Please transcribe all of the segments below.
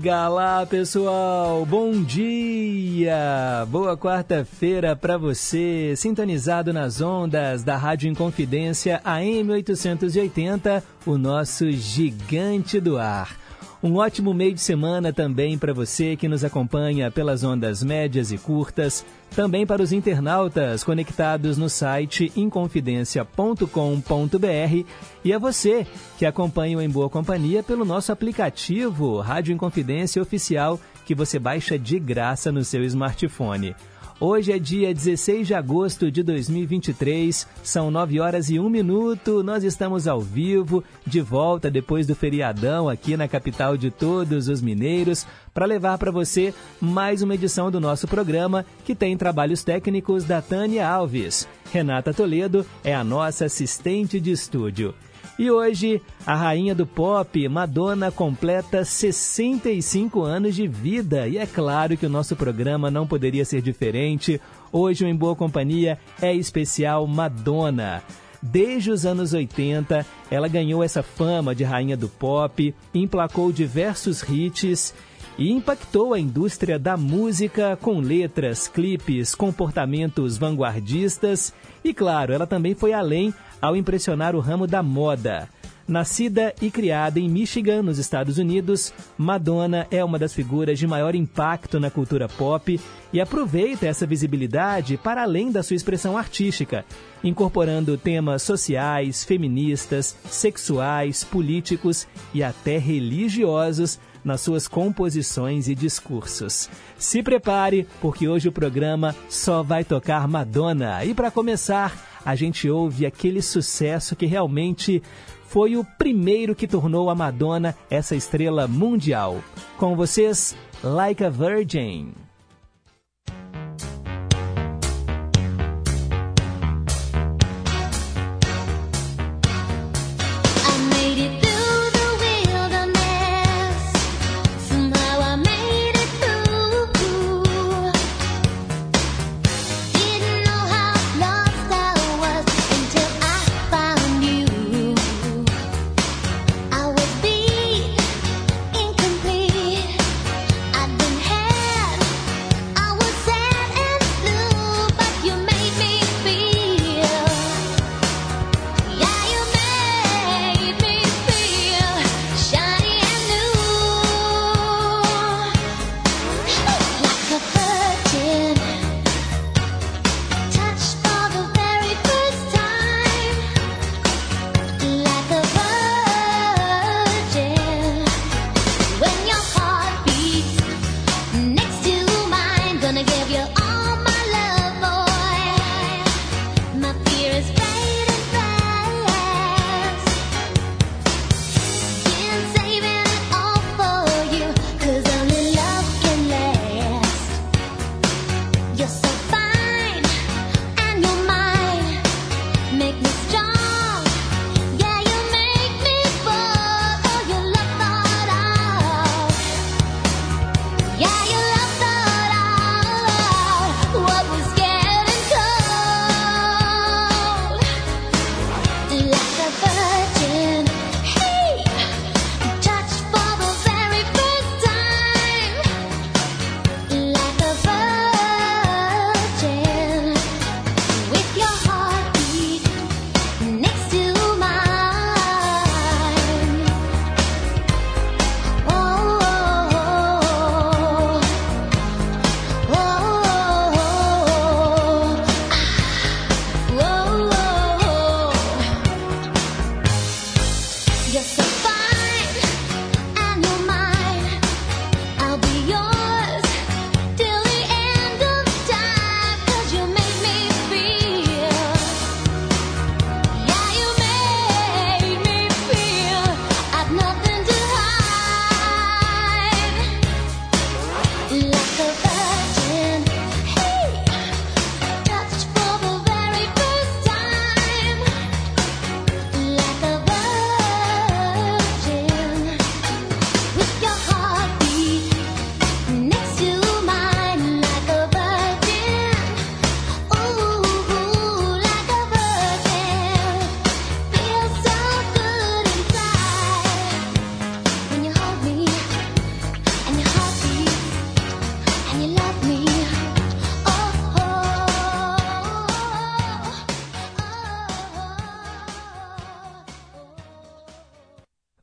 Diga lá, pessoal. Bom dia. Boa quarta-feira para você, sintonizado nas ondas da Rádio Inconfidência AM 880, o nosso gigante do ar. Um ótimo meio de semana também para você que nos acompanha pelas ondas médias e curtas, também para os internautas conectados no site inconfidencia.com.br e a você que acompanha o Em Boa Companhia pelo nosso aplicativo Rádio Inconfidência Oficial que você baixa de graça no seu smartphone. Hoje é dia 16 de agosto de 2023, são 9 horas e 1 minuto. Nós estamos ao vivo, de volta depois do feriadão aqui na capital de todos os mineiros, para levar para você mais uma edição do nosso programa que tem trabalhos técnicos da Tânia Alves. Renata Toledo é a nossa assistente de estúdio. E hoje, a rainha do pop, Madonna, completa 65 anos de vida. E é claro que o nosso programa não poderia ser diferente. Hoje, o Em Boa Companhia é especial Madonna. Desde os anos 80, ela ganhou essa fama de rainha do pop, emplacou diversos hits e impactou a indústria da música com letras, clipes, comportamentos vanguardistas e, claro, ela também foi além ao impressionar o ramo da moda. Nascida e criada em Michigan, nos Estados Unidos, Madonna é uma das figuras de maior impacto na cultura pop e aproveita essa visibilidade para além da sua expressão artística, incorporando temas sociais, feministas, sexuais, políticos e até religiosos nas suas composições e discursos. Se prepare, porque hoje o programa só vai tocar Madonna. E para começar, a gente ouve aquele sucesso que realmente foi o primeiro que tornou a Madonna essa estrela mundial. Com vocês, Like a Virgin.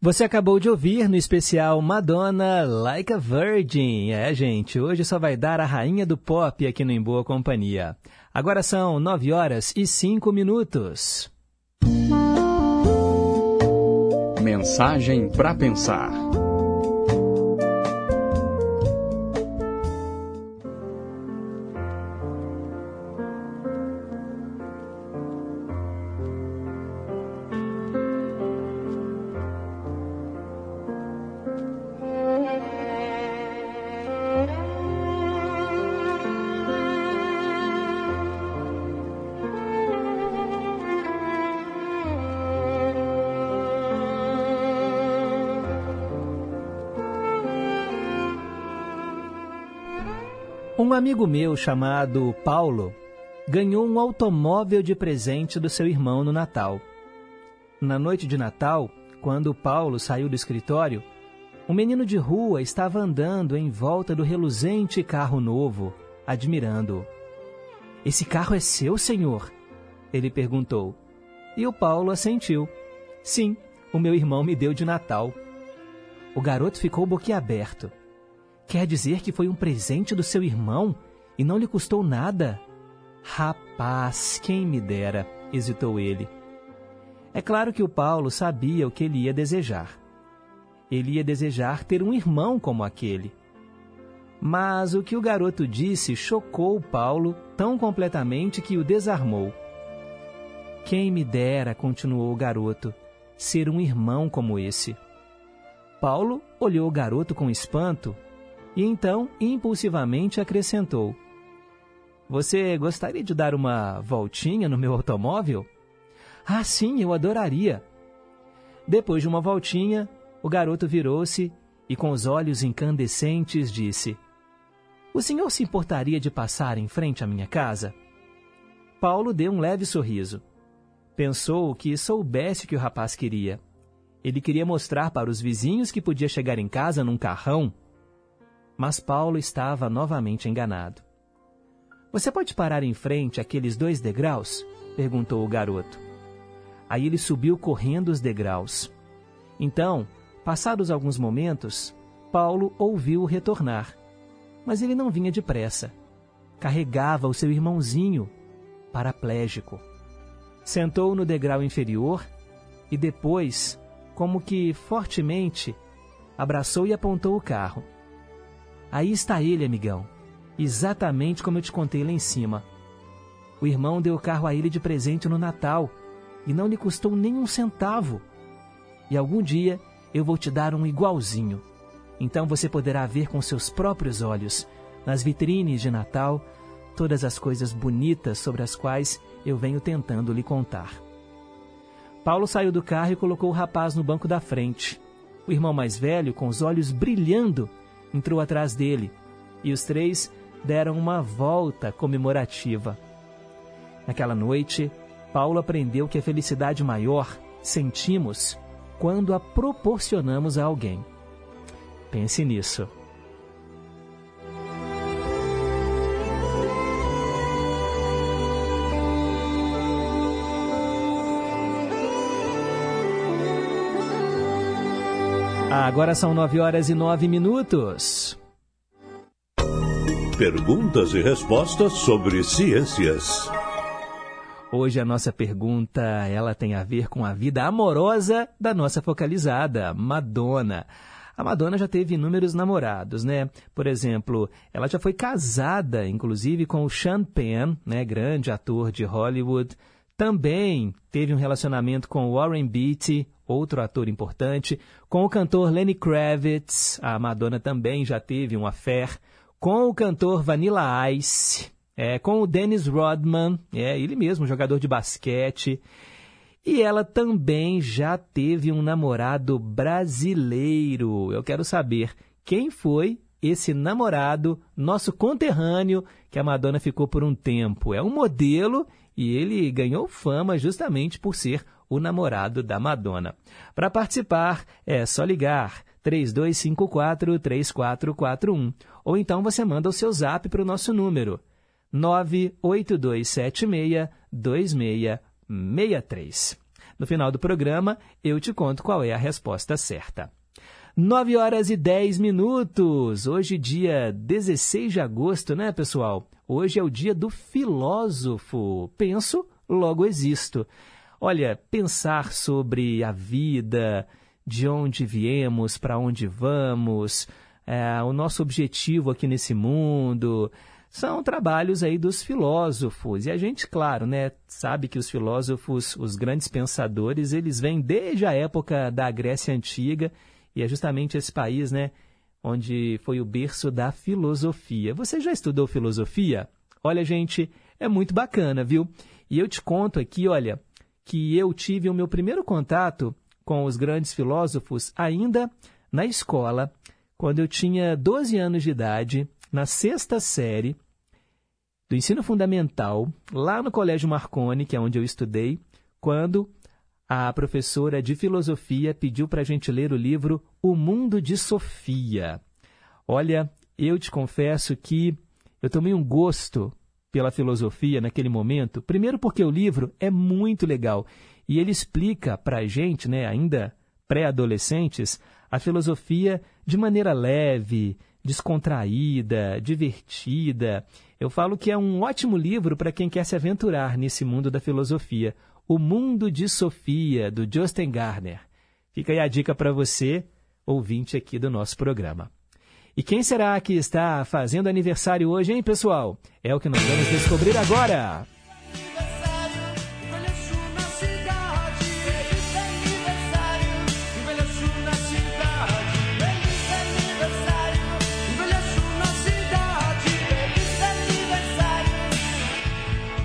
Você acabou de ouvir no especial Madonna Like a Virgin. É, gente, hoje só vai dar a rainha do pop aqui no Em Boa Companhia. Agora são 9 horas e 5 minutos. Mensagem para pensar. Amigo meu chamado Paulo ganhou um automóvel de presente do seu irmão no Natal. Na noite de Natal, quando Paulo saiu do escritório, um menino de rua estava andando em volta do reluzente carro novo, admirando-o. Esse carro é seu, senhor? Ele perguntou. E o Paulo assentiu. Sim, o meu irmão me deu de Natal. O garoto ficou boquiaberto. Quer dizer que foi um presente do seu irmão e não lhe custou nada? Rapaz, quem me dera, hesitou ele. É claro que o Paulo sabia o que ele ia desejar. Ele ia desejar ter um irmão como aquele. Mas o que o garoto disse chocou Paulo tão completamente que o desarmou. Quem me dera, continuou o garoto, ser um irmão como esse. Paulo olhou o garoto com espanto e então, impulsivamente, acrescentou: Você gostaria de dar uma voltinha no meu automóvel? Ah, sim, eu adoraria. Depois de uma voltinha, o garoto virou-se e, com os olhos incandescentes, disse: O senhor se importaria de passar em frente à minha casa? Paulo deu um leve sorriso. Pensou que soubesse o que o rapaz queria. Ele queria mostrar para os vizinhos que podia chegar em casa num carrão mas Paulo estava novamente enganado. Você pode parar em frente àqueles dois degraus? perguntou o garoto. Aí ele subiu correndo os degraus. Então, passados alguns momentos, Paulo ouviu-o retornar. Mas ele não vinha depressa. Carregava o seu irmãozinho, paraplégico. Sentou no degrau inferior e depois, como que fortemente, abraçou e apontou o carro. Aí está ele, amigão. Exatamente como eu te contei lá em cima. O irmão deu o carro a ele de presente no Natal e não lhe custou nem um centavo. E algum dia eu vou te dar um igualzinho. Então você poderá ver com seus próprios olhos, nas vitrines de Natal, todas as coisas bonitas sobre as quais eu venho tentando lhe contar. Paulo saiu do carro e colocou o rapaz no banco da frente. O irmão mais velho, com os olhos brilhando, entrou atrás dele e os três deram uma volta comemorativa. Naquela noite, Paulo aprendeu que a felicidade maior sentimos quando a proporcionamos a alguém. Pense nisso. Agora são nove horas e nove minutos. Perguntas e respostas sobre ciências. Hoje a nossa pergunta, ela tem a ver com a vida amorosa da nossa focalizada, Madonna. A Madonna já teve inúmeros namorados, né? Por exemplo, ela já foi casada, inclusive, com o Sean Penn, né, grande ator de Hollywood. Também teve um relacionamento com Warren Beatty, outro ator importante, com o cantor Lenny Kravitz, a Madonna também já teve um affair, com o cantor Vanilla Ice, é, com o Dennis Rodman, é, ele mesmo, jogador de basquete, e ela também já teve um namorado brasileiro. Eu quero saber quem foi esse namorado, nosso conterrâneo, que a Madonna ficou por um tempo. É um modelo e ele ganhou fama justamente por ser o namorado da Madonna. Para participar, é só ligar 3254-3441 ou então você manda o seu zap para o nosso número 98276-2663. No final do programa, eu te conto qual é a resposta certa. 9 horas e 10 minutos. Hoje, dia 16 de agosto, né, pessoal? Hoje é o dia do filósofo. Penso, logo existo. Olha, pensar sobre a vida, de onde viemos, para onde vamos, é, o nosso objetivo aqui nesse mundo, são trabalhos aí dos filósofos. E a gente, claro, né, sabe que os filósofos, os grandes pensadores, eles vêm desde a época da Grécia Antiga, e é justamente esse país, né, onde foi o berço da filosofia. Você já estudou filosofia? Olha, gente, é muito bacana, viu? E eu te conto aqui, olha, que eu tive o meu primeiro contato com os grandes filósofos ainda na escola, quando eu tinha 12 anos de idade, na sexta série do ensino fundamental, lá no Colégio Marconi, que é onde eu estudei, quando a professora de filosofia pediu para a gente ler o livro O Mundo de Sofia. Olha, eu te confesso que eu tomei um gosto pela filosofia naquele momento, primeiro porque o livro é muito legal e ele explica para a gente, né, ainda pré-adolescentes, a filosofia de maneira leve, descontraída, divertida. Eu falo que é um ótimo livro para quem quer se aventurar nesse mundo da filosofia. O Mundo de Sofia, do Justin Garner. Fica aí a dica para você, ouvinte aqui do nosso programa. E quem será que está fazendo aniversário hoje, hein, pessoal? É o que nós vamos descobrir agora.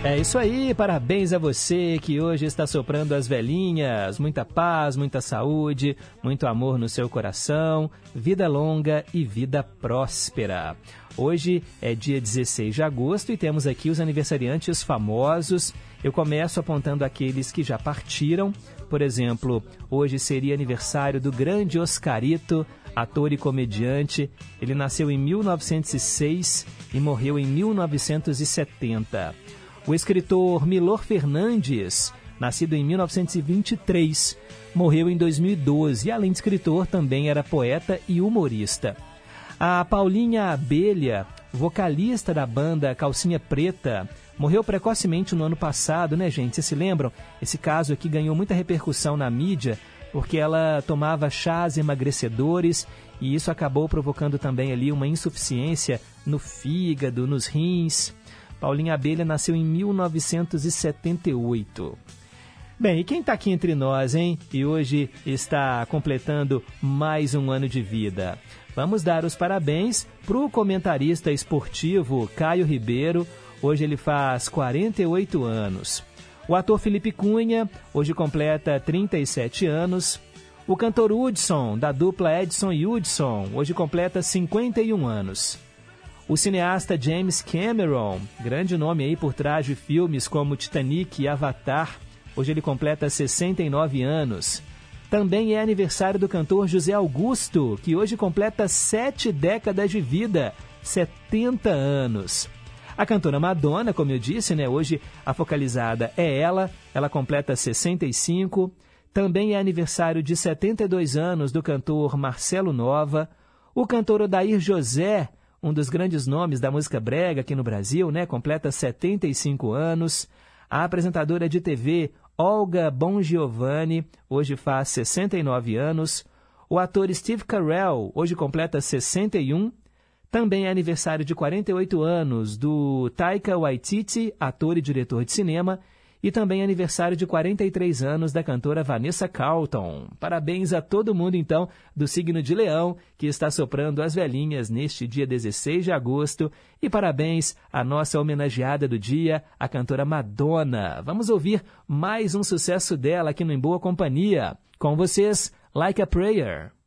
É isso aí, parabéns a você que hoje está soprando as velhinhas. Muita paz, muita saúde, muito amor no seu coração, vida longa e vida próspera. Hoje é dia 16 de agosto e temos aqui os aniversariantes famosos. Eu começo apontando aqueles que já partiram. Por exemplo, hoje seria aniversário do grande Oscarito, ator e comediante. Ele nasceu em 1906 e morreu em 1970. O escritor Milor Fernandes, nascido em 1923, morreu em 2012 e, além de escritor, também era poeta e humorista. A Paulinha Abelha, vocalista da banda Calcinha Preta, morreu precocemente no ano passado, né, gente? Vocês se lembram? Esse caso aqui ganhou muita repercussão na mídia porque ela tomava chás emagrecedores e isso acabou provocando também ali uma insuficiência no fígado, nos rins. Paulinha Abelha nasceu em 1978. Bem, e quem está aqui entre nós, hein? E hoje está completando mais um ano de vida. Vamos dar os parabéns para o comentarista esportivo Caio Ribeiro. Hoje ele faz 48 anos. O ator Felipe Cunha, hoje completa 37 anos. O cantor Hudson, da dupla Edson e Hudson, hoje completa 51 anos. O cineasta James Cameron, grande nome aí por trás de filmes como Titanic e Avatar, hoje ele completa 69 anos. Também é aniversário do cantor José Augusto, que hoje completa sete décadas de vida, 70 anos. A cantora Madonna, como eu disse, né, hoje a focalizada é ela, ela completa 65. Também é aniversário de 72 anos do cantor Marcelo Nova. O cantor Odair José, um dos grandes nomes da música brega aqui no Brasil, né? Completa 75 anos. A apresentadora de TV Olga Bongiovanni hoje faz 69 anos. O ator Steve Carell hoje completa 61. Também é aniversário de 48 anos do Taika Waititi, ator e diretor de cinema, e também aniversário de 43 anos da cantora Vanessa Carlton. Parabéns a todo mundo, então, do signo de Leão, que está soprando as velhinhas neste dia 16 de agosto. E parabéns à nossa homenageada do dia, a cantora Madonna. Vamos ouvir mais um sucesso dela aqui no Em Boa Companhia. Com vocês, Like a Prayer.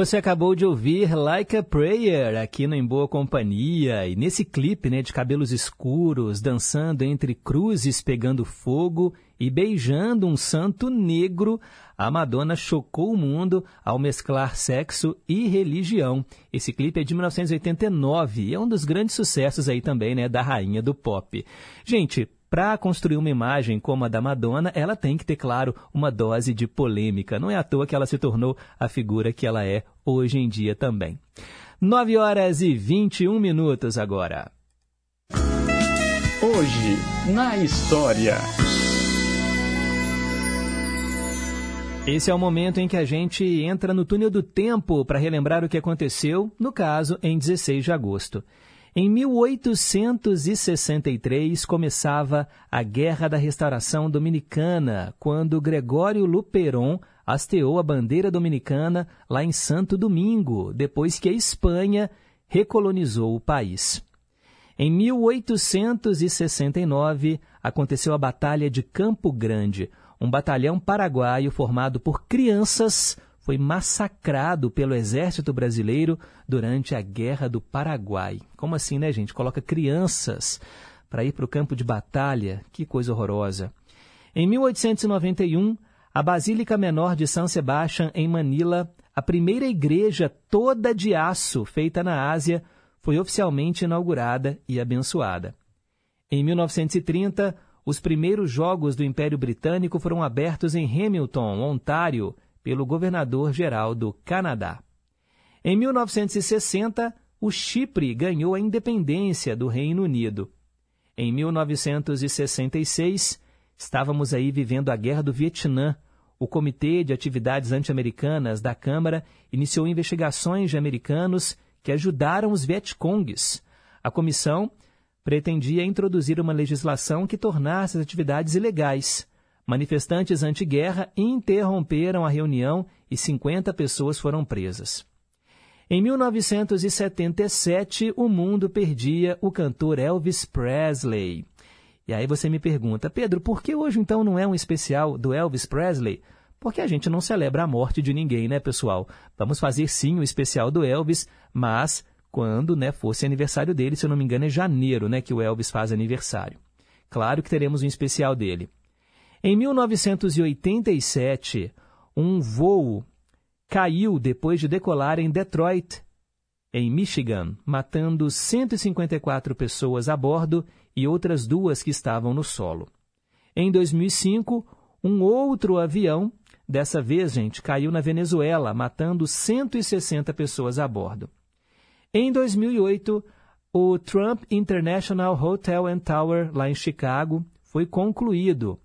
Você acabou de ouvir Like a Prayer aqui no Em Boa Companhia e nesse clipe né, de cabelos escuros, dançando entre cruzes pegando fogo e beijando um santo negro, a Madonna chocou o mundo ao mesclar sexo e religião. Esse clipe é de 1989 e é um dos grandes sucessos aí também né, da rainha do pop. Gente, para construir uma imagem como a da Madonna, ela tem que ter, claro, uma dose de polêmica. Não é à toa que ela se tornou a figura que ela é hoje em dia também. 9 horas e 21 minutos agora. Hoje, na história. Esse é o momento em que a gente entra no túnel do tempo para relembrar o que aconteceu, no caso, em 16 de agosto. Em 1863 começava a Guerra da Restauração Dominicana, quando Gregório Luperon hasteou a bandeira dominicana lá em Santo Domingo, depois que a Espanha recolonizou o país. Em 1869 aconteceu a Batalha de Campo Grande. Um batalhão paraguaio formado por crianças foi massacrado pelo exército brasileiro durante a Guerra do Paraguai. Como assim, né, gente? Coloca crianças para ir para o campo de batalha. Que coisa horrorosa. Em 1891, a Basílica Menor de São Sebastião, em Manila, a primeira igreja toda de aço feita na Ásia, foi oficialmente inaugurada e abençoada. Em 1930, os primeiros Jogos do Império Britânico foram abertos em Hamilton, Ontário, pelo governador-geral do Canadá. Em 1960, o Chipre ganhou a independência do Reino Unido. Em 1966, estávamos aí vivendo a Guerra do Vietnã. O Comitê de Atividades Anti-Americanas da Câmara iniciou investigações de americanos que ajudaram os Vietcongues. A comissão pretendia introduzir uma legislação que tornasse as atividades ilegais. Manifestantes anti-guerra interromperam a reunião e 50 pessoas foram presas. Em 1977, o mundo perdia o cantor Elvis Presley. E aí você me pergunta, Pedro, por que hoje então não é um especial do Elvis Presley? Porque a gente não celebra a morte de ninguém, né, pessoal? Vamos fazer sim o especial do Elvis, mas quando né, fosse aniversário dele, se eu não me engano, é janeiro né, que o Elvis faz aniversário. Claro que teremos um especial dele. Em 1987, um voo caiu depois de decolar em Detroit, em Michigan, matando 154 pessoas a bordo e outras duas que estavam no solo. Em 2005, um outro avião, dessa vez, gente, caiu na Venezuela, matando 160 pessoas a bordo. Em 2008, o Trump International Hotel and Tower, lá em Chicago, foi concluído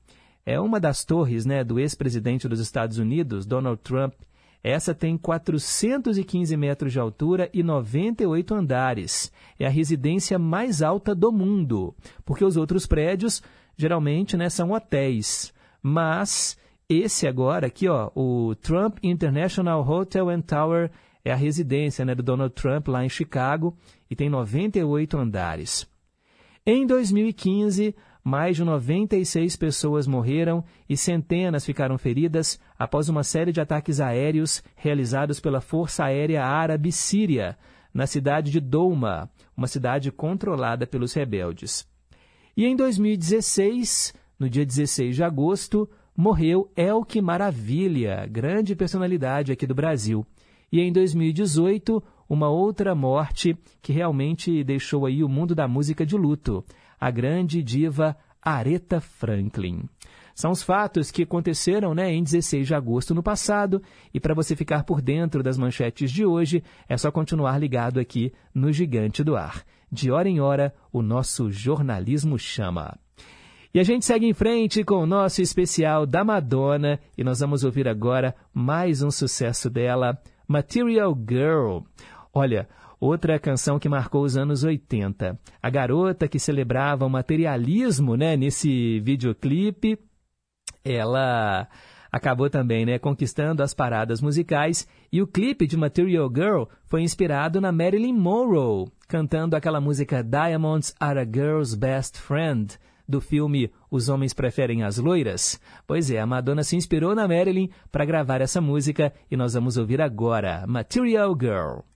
é uma das torres né, do ex-presidente dos Estados Unidos, Donald Trump. Essa tem 415 metros de altura e 98 andares. É a residência mais alta do mundo, porque os outros prédios geralmente né, são hotéis. Mas esse agora aqui, ó, o Trump International Hotel and Tower, é a residência né, do Donald Trump lá em Chicago e tem 98 andares. Em 2015, mais de 96 pessoas morreram e centenas ficaram feridas após uma série de ataques aéreos realizados pela Força Aérea Árabe Síria, na cidade de Douma, uma cidade controlada pelos rebeldes. E em 2016, no dia 16 de agosto, morreu Elke Maravilha, grande personalidade aqui do Brasil. E em 2018, uma outra morte que realmente deixou aí o mundo da música de luto a grande diva Aretha Franklin. São os fatos que aconteceram né, em 16 de agosto no passado, e para você ficar por dentro das manchetes de hoje, é só continuar ligado aqui no Gigante do Ar. De hora em hora, o nosso jornalismo chama. E a gente segue em frente com o nosso especial da Madonna, e nós vamos ouvir agora mais um sucesso dela, Material Girl. Olha, outra canção que marcou os anos 80. A garota que celebrava o materialismo né, nesse videoclipe, ela acabou também né, conquistando as paradas musicais e o clipe de Material Girl foi inspirado na Marilyn Monroe, cantando aquela música Diamonds Are a Girl's Best Friend, do filme Os Homens Preferem as Loiras? Pois é, a Madonna se inspirou na Marilyn para gravar essa música e nós vamos ouvir agora Material Girl.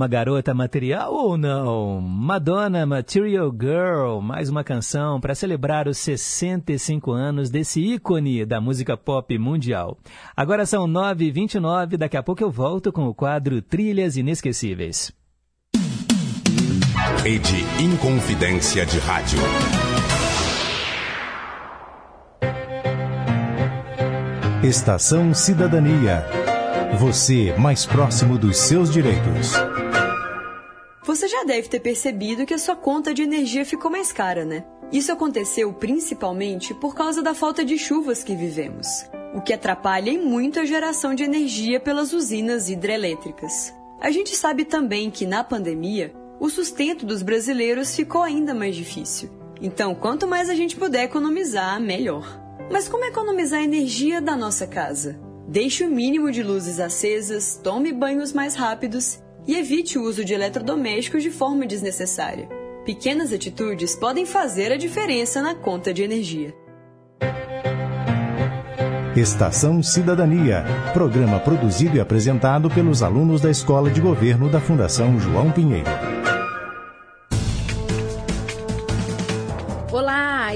Uma garota material ou não? Madonna Material Girl, mais uma canção para celebrar os 65 anos desse ícone da música pop mundial. Agora são 9h29, daqui a pouco eu volto com o quadro Trilhas Inesquecíveis. Rede Inconfidência de Rádio. Estação Cidadania. Você mais próximo dos seus direitos. Você já deve ter percebido que a sua conta de energia ficou mais cara, né? Isso aconteceu principalmente por causa da falta de chuvas que vivemos, o que atrapalha muito a geração de energia pelas usinas hidrelétricas. A gente sabe também que na pandemia, o sustento dos brasileiros ficou ainda mais difícil. Então, quanto mais a gente puder economizar, melhor. Mas como economizar a energia da nossa casa? Deixe o mínimo de luzes acesas, tome banhos mais rápidos E evite o uso de eletrodomésticos de forma desnecessária. Pequenas atitudes podem fazer a diferença na conta de energia. Estação Cidadania, programa produzido e apresentado pelos alunos da Escola de Governo da Fundação João Pinheiro.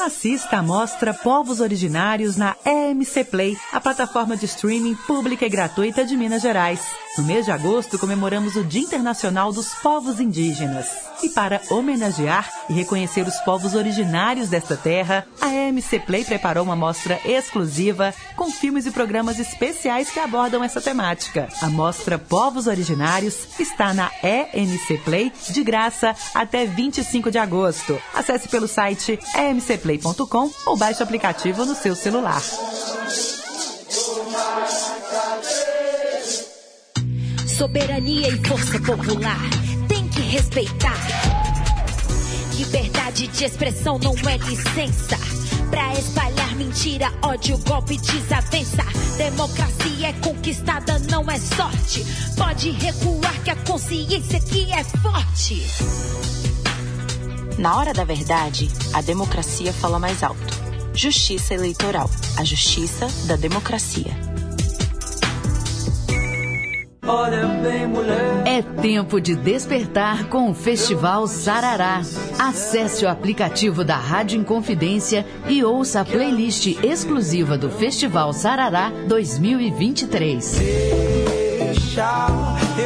Assista a mostra Povos Originários na EMC Play, a plataforma de streaming pública e gratuita de Minas Gerais. No mês de agosto, comemoramos o Dia Internacional dos Povos Indígenas. E para homenagear e reconhecer os povos originários desta terra, a EMC Play preparou uma mostra exclusiva com filmes e programas especiais que abordam essa temática. A mostra Povos Originários está na EMC Play de graça até 25 de agosto. Acesse pelo site emcplay.com ou baixe o aplicativo no seu celular. Soberania e força popular tem que respeitar. Liberdade de expressão não é licença. Pra espalhar mentira, ódio, golpe, desavença. Democracia é conquistada, não é sorte. Pode recuar que a consciência aqui é forte. Na hora da verdade, a democracia fala mais alto. Justiça Eleitoral, a justiça da democracia. É tempo de despertar com o Festival Sarará. Acesse o aplicativo da Rádio Inconfidência e ouça a playlist exclusiva do Festival Sarará 2023.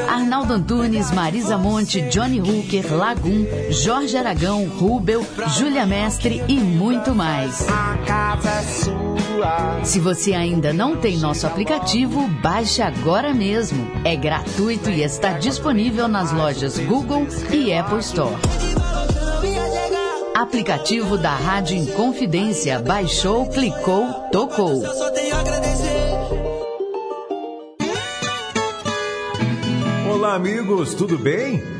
Arnaldo Antunes, Marisa Monte, Johnny Hooker, Lagum, Jorge Aragão, Rubel, Júlia Mestre e muito mais. Se você ainda não tem nosso aplicativo, baixe agora mesmo. É gratuito e está disponível nas lojas Google e Apple Store. Aplicativo da Rádio Inconfidência. Baixou, clicou, tocou. Olá, amigos, tudo bem?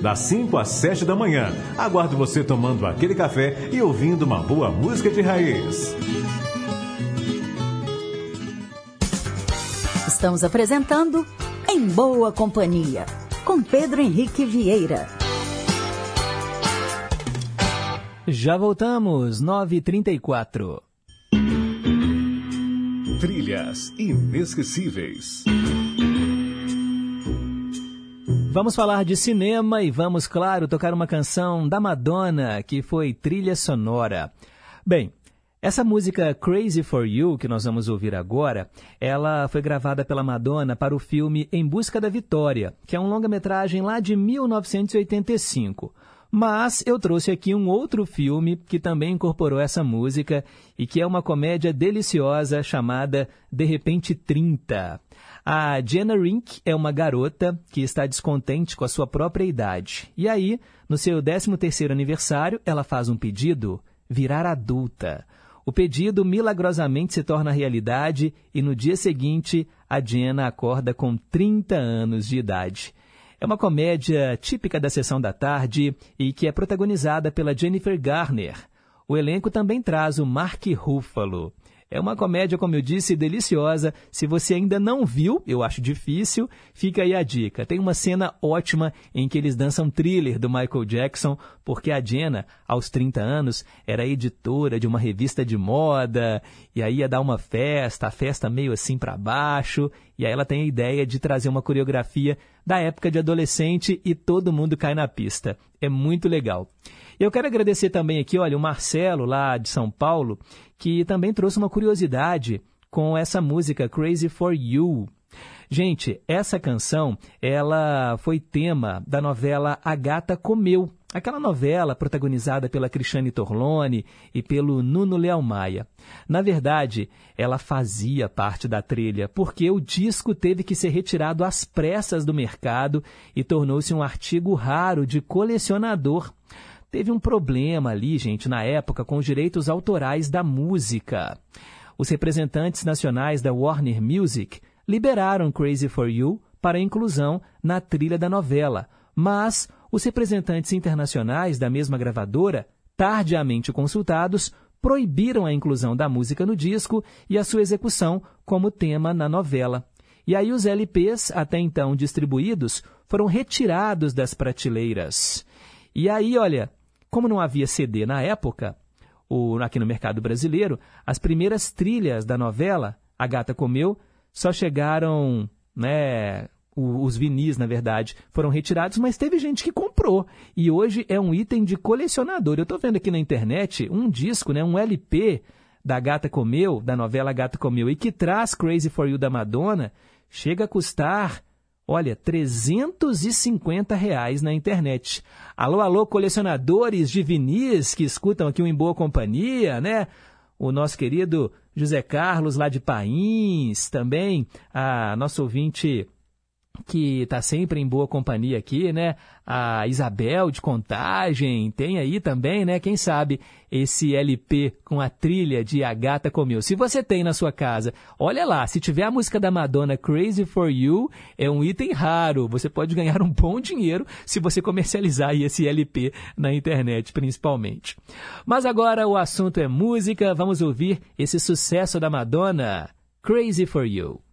das 5 às 7 da manhã. Aguardo você tomando aquele café e ouvindo uma boa música de raiz. Estamos apresentando Em Boa Companhia, com Pedro Henrique Vieira. Já voltamos, 9h34. Trilhas inesquecíveis. Vamos falar de cinema e vamos, claro, tocar uma canção da Madonna, que foi trilha sonora. Bem, essa música Crazy for You, que nós vamos ouvir agora, ela foi gravada pela Madonna para o filme Em Busca da Vitória, que é um longa-metragem lá de 1985. Mas eu trouxe aqui um outro filme que também incorporou essa música e que é uma comédia deliciosa chamada De Repente 30. A Jenna Rink é uma garota que está descontente com a sua própria idade. E aí, no seu 13º aniversário, ela faz um pedido, virar adulta. O pedido milagrosamente se torna realidade e no dia seguinte, a Jenna acorda com 30 anos de idade. É uma comédia típica da sessão da tarde e que é protagonizada pela Jennifer Garner. O elenco também traz o Mark Ruffalo. É uma comédia, como eu disse, deliciosa. Se você ainda não viu, eu acho difícil, fica aí a dica. Tem uma cena ótima em que eles dançam thriller do Michael Jackson, porque a Jenna, aos 30 anos, era editora de uma revista de moda, e aí ia dar uma festa, a festa meio assim para baixo, e aí ela tem a ideia de trazer uma coreografia da época de adolescente e todo mundo cai na pista. É muito legal. Eu quero agradecer também aqui, olha, o Marcelo, lá de São Paulo, que também trouxe uma curiosidade com essa música Crazy for You. Gente, essa canção, ela foi tema da novela A Gata Comeu, aquela novela protagonizada pela Cristiane Torlone e pelo Nuno Leal Maia. Na verdade, ela fazia parte da trilha, porque o disco teve que ser retirado às pressas do mercado e tornou-se um artigo raro de colecionador. Teve um problema ali, gente, na época, com os direitos autorais da música. Os representantes nacionais da Warner Music liberaram Crazy for You para inclusão na trilha da novela, mas os representantes internacionais da mesma gravadora, tardiamente consultados, proibiram a inclusão da música no disco e a sua execução como tema na novela. E aí os LPs, até então distribuídos, foram retirados das prateleiras. E aí, olha, como não havia CD na época, o, aqui no mercado brasileiro, as primeiras trilhas da novela, A Gata Comeu, só chegaram, né, os vinis, na verdade, foram retirados, mas teve gente que comprou. E hoje é um item de colecionador. Eu estou vendo aqui na internet um disco, né, um LP da Gata Comeu, da novela Gata Comeu, e que traz Crazy for You da Madonna, chega a custar, olha, 350 reais na internet. Alô, alô, colecionadores de vinis que escutam aqui o Em Boa Companhia, né? O nosso querido José Carlos, lá de Pains, também a nosso ouvinte que está sempre em boa companhia aqui, né? A Isabel de Contagem, tem aí também, né? Quem sabe esse LP com a trilha de A Gata Comeu. Se você tem na sua casa, olha lá, se tiver a música da Madonna Crazy for You, é um item raro. Você pode ganhar um bom dinheiro se você comercializar esse LP na internet, principalmente. Mas agora o assunto é música, vamos ouvir esse sucesso da Madonna, Crazy for You.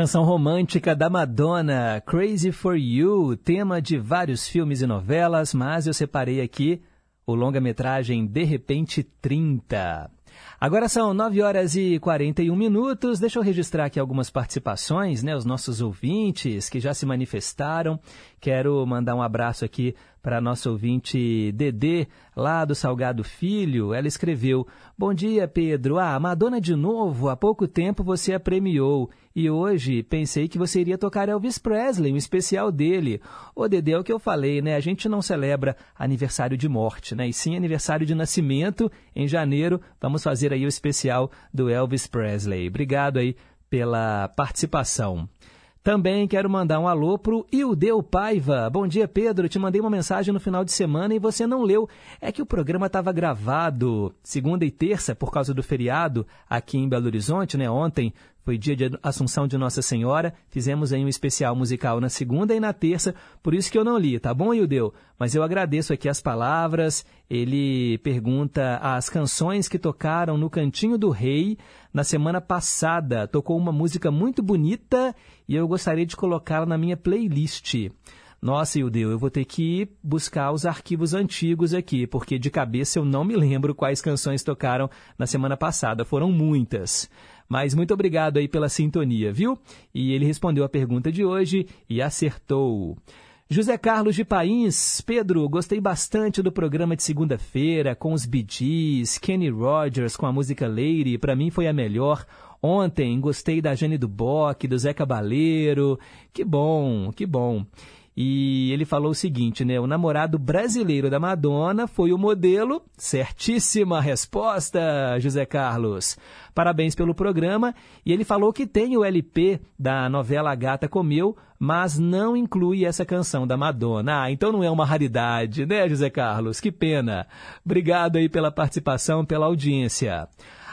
Canção romântica da Madonna, Crazy for You, tema de vários filmes e novelas, mas eu separei aqui o longa-metragem De Repente 30. Agora são 9 horas e 41 minutos. Deixa eu registrar aqui algumas participações, né? Os nossos ouvintes que já se manifestaram. Quero mandar um abraço aqui para a nossa ouvinte Dedê, lá do Salgado Filho. Ela escreveu: Bom dia, Pedro. Ah, Madonna de novo. Há pouco tempo você a premiou. E hoje pensei que você iria tocar Elvis Presley, um especial dele. Ô, Dedê, é o que eu falei, né? A gente não celebra aniversário de morte, né? E sim aniversário de nascimento. Em janeiro, vamos fazer aí o especial do Elvis Presley. Obrigado aí pela participação. Também quero mandar um alô pro Ildeu Paiva. Bom dia, Pedro. Te mandei uma mensagem no final de semana e você não leu. É que o programa estava gravado segunda e terça por causa do feriado aqui em Belo Horizonte, né? Ontem foi dia de Assunção de Nossa Senhora. Fizemos aí um especial musical na segunda e na terça, por isso que eu não li, tá bom, Ildeu? Mas eu agradeço aqui as palavras. Ele pergunta as canções que tocaram no Cantinho do Rei na semana passada. Tocou uma música muito bonita e eu gostaria de colocá-la na minha playlist. Nossa, Ildeu, eu vou ter que buscar os arquivos antigos aqui, porque de cabeça eu não me lembro quais canções tocaram na semana passada. Foram muitas. Mas muito obrigado aí pela sintonia, viu? E ele respondeu a pergunta de hoje e acertou. José Carlos de Pains, Pedro, gostei bastante do programa de segunda-feira com os Bee Gees, Kenny Rogers com a música Lady, para mim foi a melhor. Ontem gostei da Jane do Bock, do Zé Cabaleiro. Que bom, que bom. E ele falou o seguinte, né? O namorado brasileiro da Madonna foi o modelo. Certíssima resposta, José Carlos. Parabéns pelo programa. E ele falou que tem o LP da novela Gata Comeu, mas não inclui essa canção da Madonna. Ah, então não é uma raridade, né, José Carlos? Que pena. Obrigado aí pela participação, pela audiência.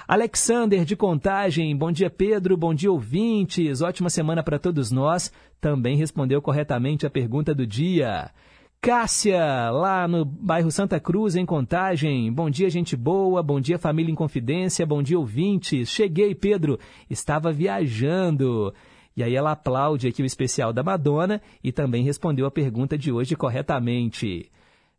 Alexander de Contagem, bom dia Pedro, bom dia ouvintes, ótima semana para todos nós. Também respondeu corretamente a pergunta do dia. Cássia, lá no bairro Santa Cruz, em Contagem. Bom dia, gente boa. Bom dia, família em confidência. Bom dia, ouvintes. Cheguei, Pedro. Estava viajando. E aí ela aplaude aqui o especial da Madonna e também respondeu a pergunta de hoje corretamente.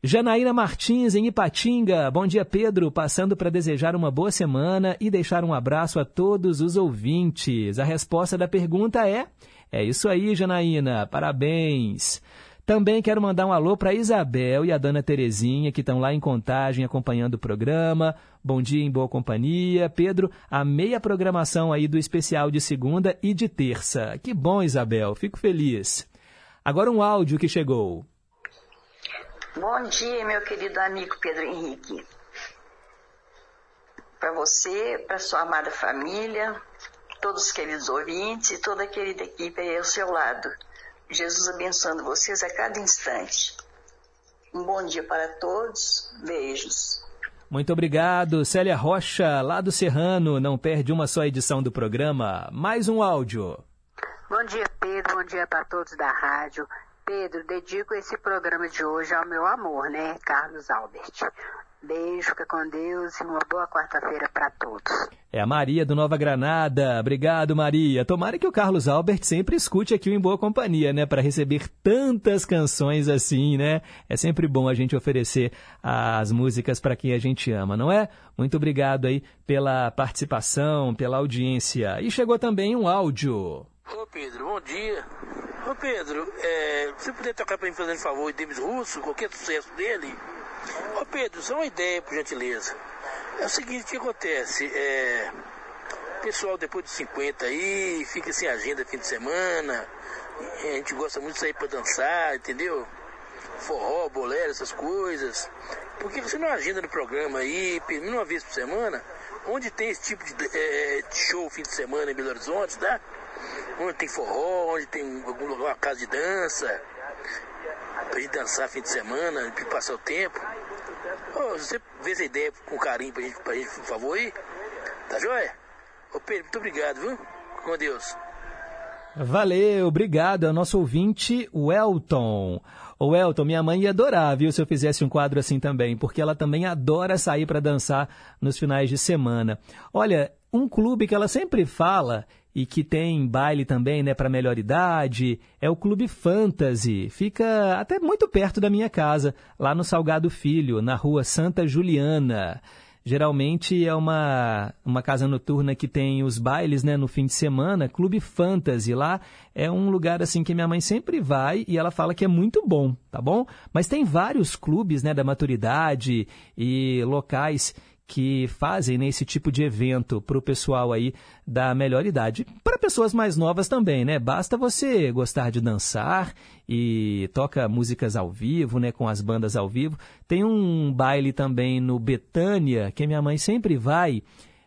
Janaína Martins, em Ipatinga. Bom dia, Pedro. Passando para desejar uma boa semana e deixar um abraço a todos os ouvintes. A resposta da pergunta é: é isso aí, Janaína. Parabéns. Também quero mandar um alô para Isabel e a dona Terezinha, que estão lá em contagem acompanhando o programa. Bom dia em boa companhia. Pedro, a meia programação aí do especial de segunda e de terça. Que bom, Isabel. Fico feliz. Agora um áudio que chegou. Bom dia, meu querido amigo Pedro Henrique. Para você, para sua amada família, todos os queridos ouvintes e toda a querida equipe aí ao seu lado. Jesus abençoando vocês a cada instante. Um bom dia para todos. Beijos. Muito obrigado, Célia Rocha, lá do Serrano. Não perde uma só edição do programa. Mais um áudio. Bom dia, Pedro. Bom dia para todos da rádio. Pedro, dedico esse programa de hoje ao meu amor, né, Carlos Albert. Beijo, fica com Deus e uma boa quarta-feira para todos. É a Maria do Nova Granada. Obrigado, Maria. Tomara que o Carlos Albert sempre escute aqui o Em Boa Companhia, né? Para receber tantas canções assim, né? É sempre bom a gente oferecer as músicas para quem a gente ama, não é? Muito obrigado aí pela participação, pela audiência. E chegou também um áudio. Ô Pedro, bom dia. Ô Pedro, é, você poderia tocar para mim fazendo favor de Davis Russo, qualquer sucesso dele? Ô Pedro, só uma ideia, por gentileza. É o seguinte, o que acontece? É, pessoal depois de 50 aí fica sem agenda fim de semana. A gente gosta muito de sair para dançar, entendeu? Forró, bolero, essas coisas. Por que você não agenda no programa aí, pelo menos uma vez por semana, onde tem esse tipo de, é, de show fim de semana em Belo Horizonte, tá? Onde tem forró, onde tem algum lugar, uma casa de dança, pra gente dançar fim de semana, pra passar o tempo. Ô, você vê essa ideia com carinho pra gente, pra gente, por favor, aí? Tá joia? Ô Pedro, muito obrigado, viu? Com Deus. Valeu, obrigado. É o nosso ouvinte, o Elton. O Elton, minha mãe ia adorar, viu, se eu fizesse um quadro assim também, porque ela também adora sair para dançar nos finais de semana. Olha, um clube que ela sempre fala e que tem baile também, né, para melhor idade, é o Clube Fantasy. Fica até muito perto da minha casa, lá no Salgado Filho, na rua Santa Juliana. Geralmente é uma, uma casa noturna que tem os bailes né, no fim de semana, Clube Fantasy. Lá é um lugar assim que minha mãe sempre vai e ela fala que é muito bom, tá bom? Mas tem vários clubes né, da maturidade e locais que fazem né, esse tipo de evento para o pessoal aí da melhor idade. Para pessoas mais novas também, né? Basta você gostar de dançar e toca músicas ao vivo, né? Com as bandas ao vivo. Tem um baile também no Betânia, que minha mãe sempre vai.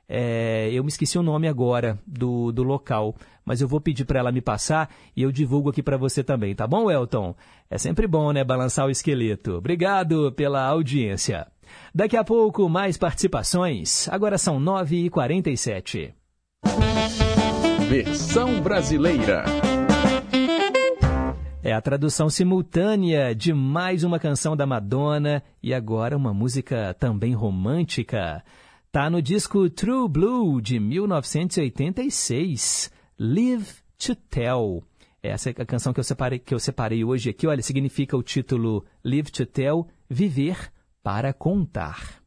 É, eu me esqueci o nome agora do, do local, mas eu vou pedir para ela me passar e eu divulgo aqui para você também, tá bom, Elton? É sempre bom, né? Balançar o esqueleto. Obrigado pela audiência. Daqui a pouco, mais participações. Agora são 9h47. Versão brasileira. É a tradução simultânea de mais uma canção da Madonna e agora uma música também romântica. Tá no disco True Blue de 1986, Live to Tell. Essa é a canção que eu separei, que eu separei hoje aqui. Olha, significa o título Live to Tell, viver para contar.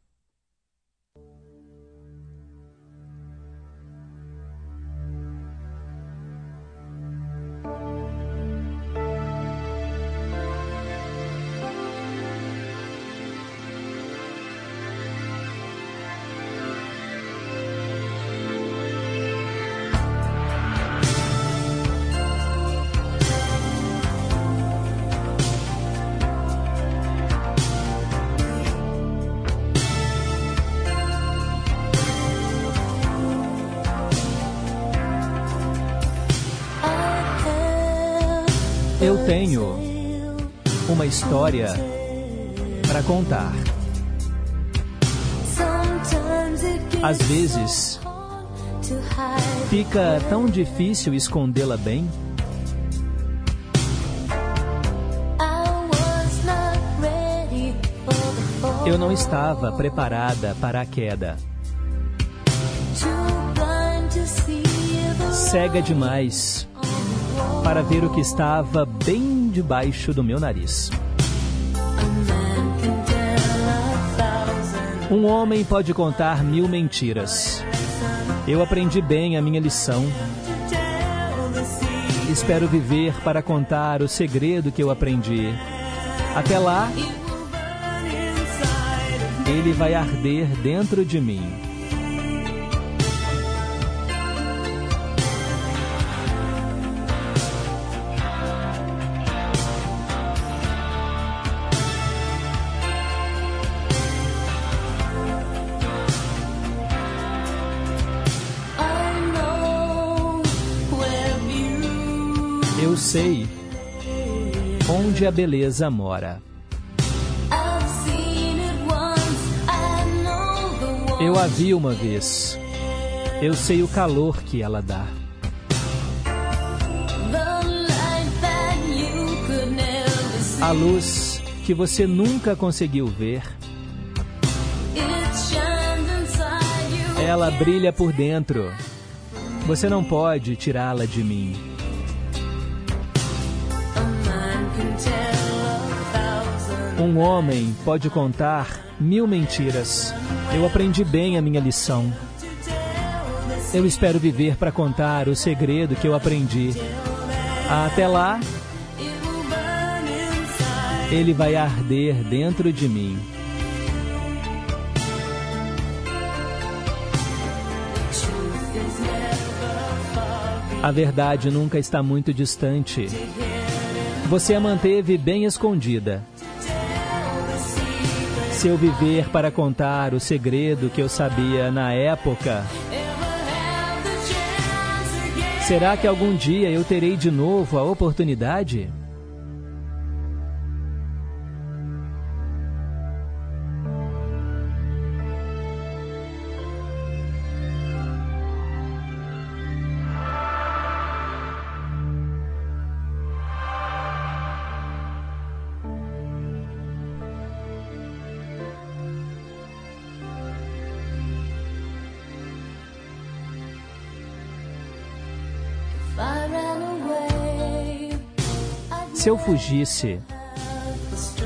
Tenho uma história para contar. Às vezes, fica tão difícil escondê-la bem. Eu não estava preparada para a queda. Cega demais para ver o que estava bem debaixo do meu nariz. Um homem pode contar mil mentiras. Eu aprendi bem a minha lição. Espero viver para contar o segredo que eu aprendi. Até lá, ele vai arder dentro de mim. Sei onde a beleza mora. Eu a vi uma vez. Eu sei o calor que ela dá. A luz que você nunca conseguiu ver. Ela brilha por dentro. Você não pode tirá-la de mim. Um homem pode contar mil mentiras. Eu aprendi bem a minha lição. Eu espero viver para contar o segredo que eu aprendi. Até lá, ele vai arder dentro de mim. A verdade nunca está muito distante. Você a manteve bem escondida. Se eu viver para contar o segredo que eu sabia na época, será que algum dia eu terei de novo a oportunidade? Se eu fugisse,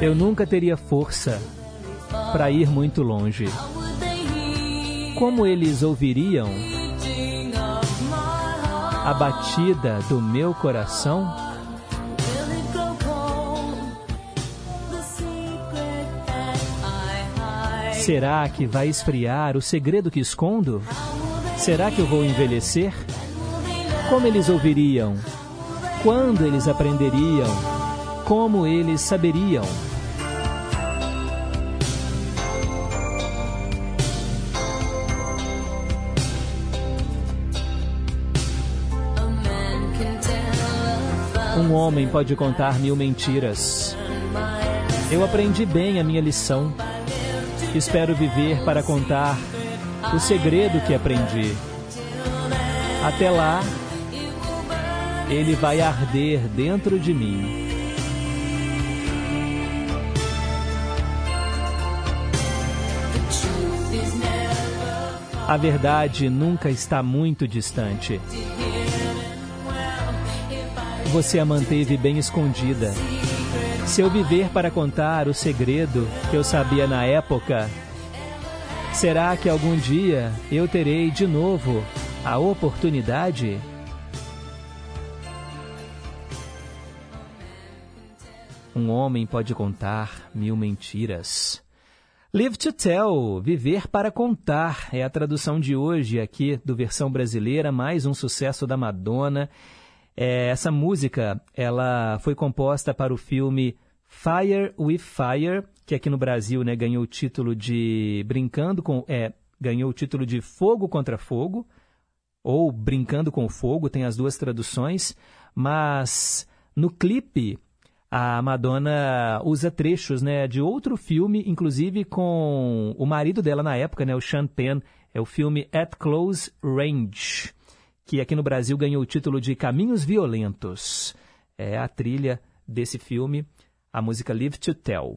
eu nunca teria força para ir muito longe. Como eles ouviriam a batida do meu coração? Será que vai esfriar o segredo que escondo? Será que eu vou envelhecer? Como eles ouviriam? Quando eles aprenderiam? Como eles saberiam? Um homem pode contar mil mentiras. Eu aprendi bem a minha lição. Espero viver para contar o segredo que aprendi. Até lá, ele vai arder dentro de mim. A verdade nunca está muito distante. Você a manteve bem escondida. Se eu viver para contar o segredo que eu sabia na época, será que algum dia eu terei de novo a oportunidade? Um homem pode contar mil mentiras. Live to Tell, Viver para Contar, é a tradução de hoje aqui do versão brasileira, mais um sucesso da Madonna. É, essa música, ela foi composta para o filme Fire with Fire, que aqui no Brasil né, ganhou o título de Brincando com... É, ganhou o título de Fogo contra Fogo, ou Brincando com Fogo, tem as duas traduções, mas no clipe a Madonna usa trechos né, de outro filme, inclusive com o marido dela na época, né, o Sean Penn, é o filme At Close Range, que aqui no Brasil ganhou o título de Caminhos Violentos. É a trilha desse filme, a música Live to Tell.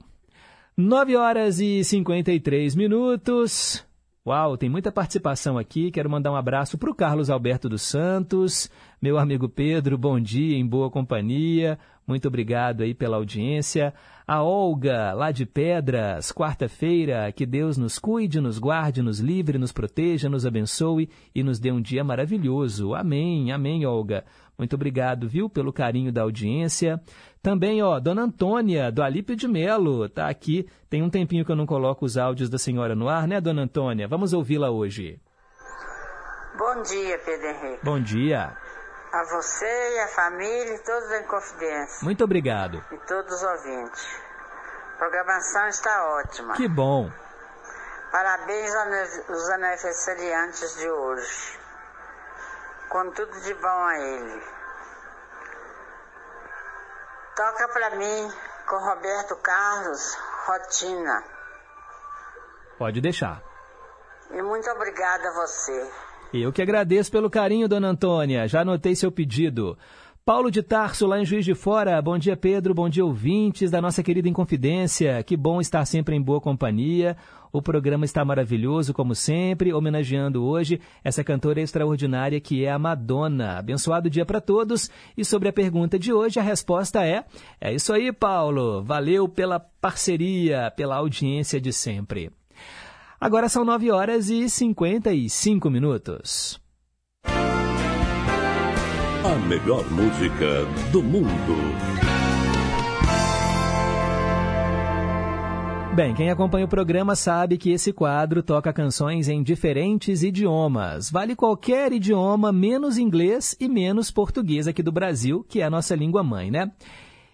9 horas e 53 minutos. Uau, tem muita participação aqui. Quero mandar um abraço para o Carlos Alberto dos Santos, meu amigo Pedro, bom dia, em boa companhia. Muito obrigado aí pela audiência. A Olga, lá de Pedras, quarta-feira, que Deus nos cuide, nos guarde, nos livre, nos proteja, nos abençoe e nos dê um dia maravilhoso. Amém, amém, Olga. Muito obrigado, viu, pelo carinho da audiência. Também, ó, Dona Antônia, do Alípio de Melo, tá aqui. Tem um tempinho que eu não coloco os áudios da senhora no ar, né, Dona Antônia? Vamos ouvi-la hoje. Bom dia, Pedro Henrique. Bom dia. A você e a família, todos em confidência. Muito obrigado. E todos os ouvintes. A programação está ótima. Que bom. Parabéns aos aniversariantes de hoje. Com tudo de bom a ele. Toca para mim com Roberto Carlos, Rotina. Pode deixar. E muito obrigada a você. Eu que agradeço pelo carinho, dona Antônia. Já anotei seu pedido. Paulo de Tarso, lá em Juiz de Fora. Bom dia, Pedro. Bom dia, ouvintes da nossa querida Inconfidência. Que bom estar sempre em boa companhia. O programa está maravilhoso, como sempre, homenageando hoje essa cantora extraordinária que é a Madonna. Abençoado dia para todos. E sobre a pergunta de hoje, a resposta é: é isso aí, Paulo. Valeu pela parceria, pela audiência de sempre. Agora são 9 horas e 55 minutos. A melhor música do mundo. Bem, quem acompanha o programa sabe que esse quadro toca canções em diferentes idiomas. Vale qualquer idioma, menos inglês e menos português aqui do Brasil, que é a nossa língua mãe, né?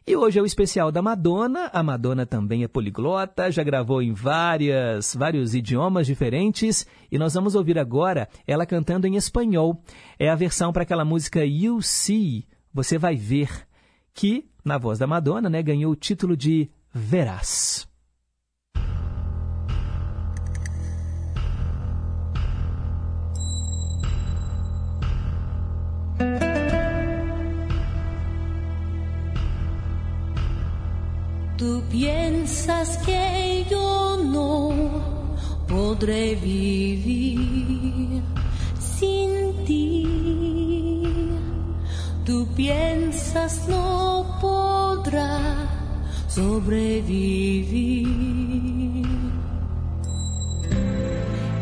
E hoje é o especial da Madonna. A Madonna também é poliglota, já gravou em várias, vários idiomas diferentes. E nós vamos ouvir agora ela cantando em espanhol. É a versão para aquela música You See, Você Vai Ver, que, na voz da Madonna, né, ganhou o título de Verás. Tú piensas que yo no podré vivir sin ti. Tú piensas no podrá sobrevivir.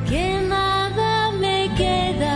Que nada me queda.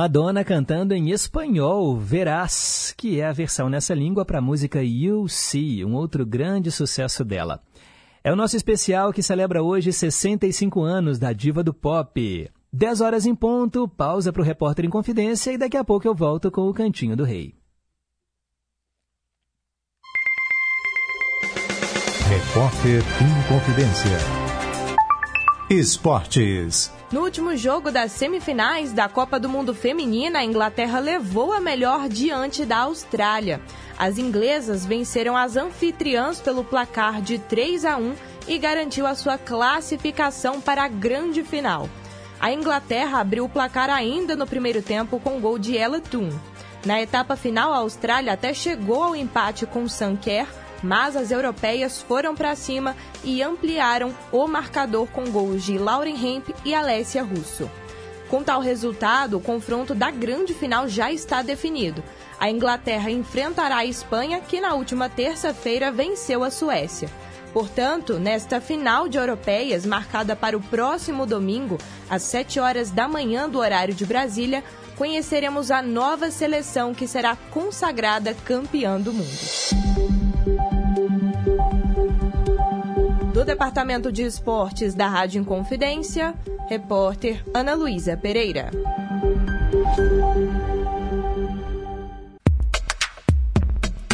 Madonna cantando em espanhol, Verás, que é a versão nessa língua para a música You See, um outro grande sucesso dela. É o nosso especial que celebra hoje 65 anos da diva do pop. 10 horas em ponto, pausa para o repórter em confidência e daqui a pouco eu volto com o Cantinho do Rei. Repórter em confidência. Esportes. No último jogo das semifinais da Copa do Mundo Feminina, a Inglaterra levou a melhor diante da Austrália. As inglesas venceram as anfitriãs pelo placar de 3 a 1 e garantiu a sua classificação para a grande final. A Inglaterra abriu o placar ainda no primeiro tempo com o gol de Ella Toon. Na etapa final, a Austrália até chegou ao empate com Sanquer, mas as europeias foram para cima e ampliaram o marcador com gols de Lauren Hemp e Alessia Russo. Com tal resultado, o confronto da grande final já está definido. A Inglaterra enfrentará a Espanha, que na última terça-feira venceu a Suécia. Portanto, nesta final de europeias, marcada para o próximo domingo, às 7 horas da manhã do horário de Brasília, conheceremos a nova seleção que será consagrada campeã do mundo. Do Departamento de Esportes da Rádio Inconfidência, repórter Ana Luísa Pereira.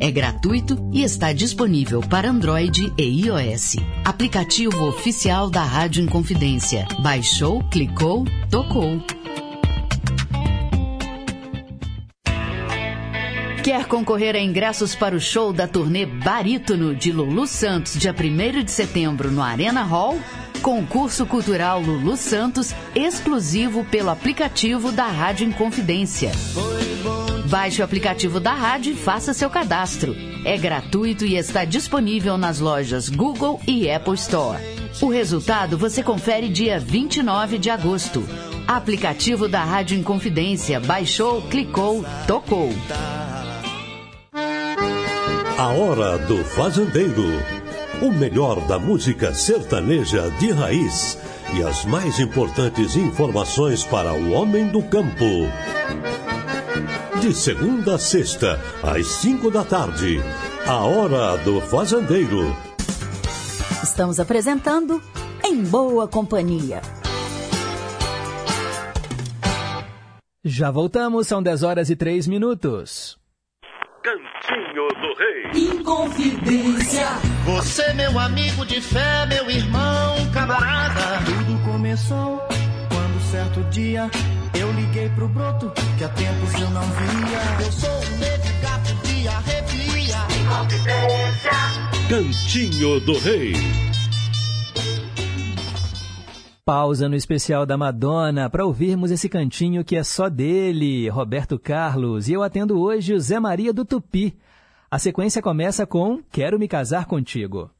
é gratuito e está disponível para Android e iOS. Aplicativo oficial da Rádio Inconfidência. Baixou, clicou, tocou. Quer concorrer a ingressos para o show da turnê Barítono de Lulu Santos, dia 1 de setembro, no Arena Hall? Concurso Cultural Lulu Santos, exclusivo pelo aplicativo da Rádio Inconfidência. Baixe o aplicativo da rádio e faça seu cadastro. É gratuito e está disponível nas lojas Google e Apple Store. O resultado você confere dia 29 de agosto. Aplicativo da Rádio Inconfidência. Baixou, clicou, tocou. A Hora do Fazendeiro. O melhor da música sertaneja de raiz e as mais importantes informações para o homem do campo. De segunda a sexta, às cinco da tarde. A Hora do Fazendeiro. Estamos apresentando Em Boa Companhia. Já voltamos, são 10 horas e 3 minutos. Cantinho do Rei. Inconfidência. Você, meu amigo de fé, meu irmão, camarada. Tudo começou quando certo dia eu liguei pro broto que há tempos eu não via. Eu sou o negro gato de arrepia. Inconfidência. Cantinho do Rei. Pausa no especial da Madonna para ouvirmos esse cantinho que é só dele, Roberto Carlos. E eu atendo hoje o Zé Maria do Tupi. A sequência começa com Quero me casar contigo.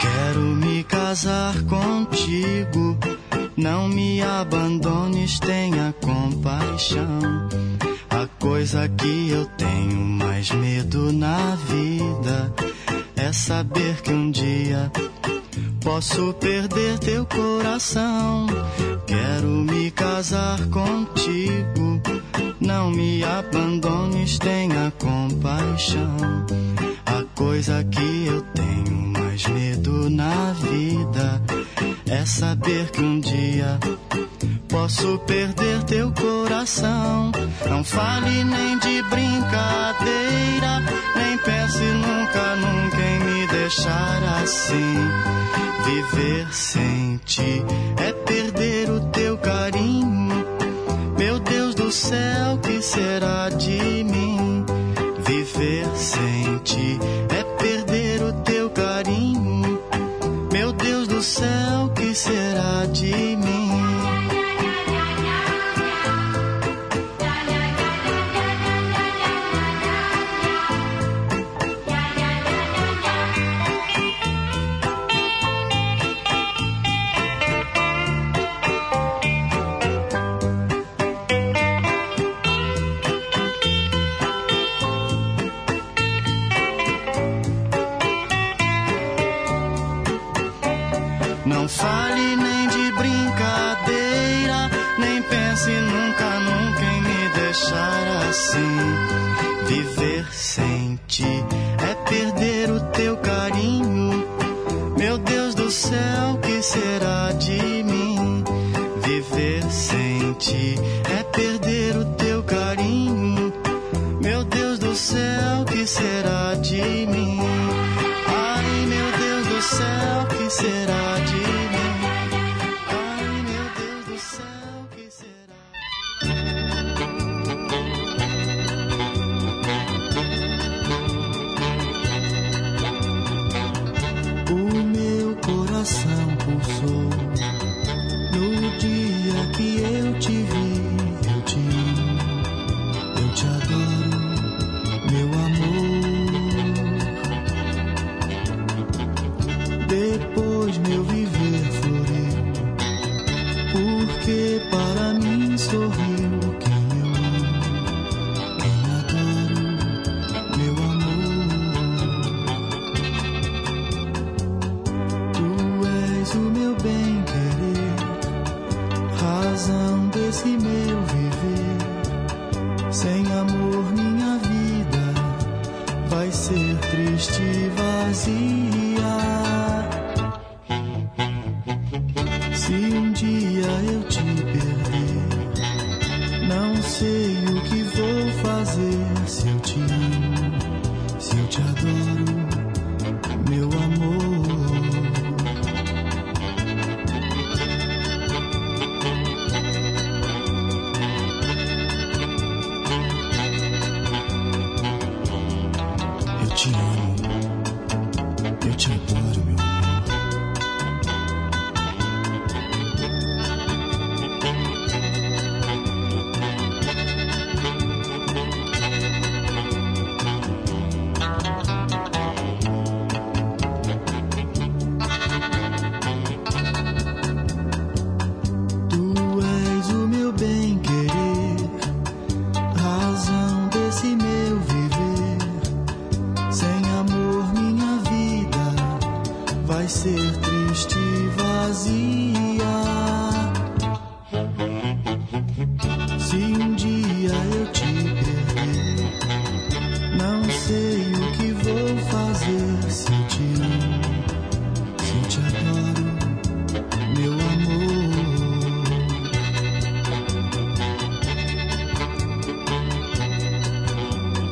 Quero me casar contigo. Não me abandones, tenha compaixão. A coisa que eu tenho mais medo na vida é saber que um dia posso perder teu coração. Quero me casar contigo. Não me abandones, tenha compaixão. A coisa que eu tenho mais medo na vida é saber que um dia posso perder teu coração. Não fale nem de brincadeira, nem pense nunca, nunca em me deixar assim. Viver sem ti é perder o teu carinho. Meu Deus do céu, que será de mim? Viver sem ti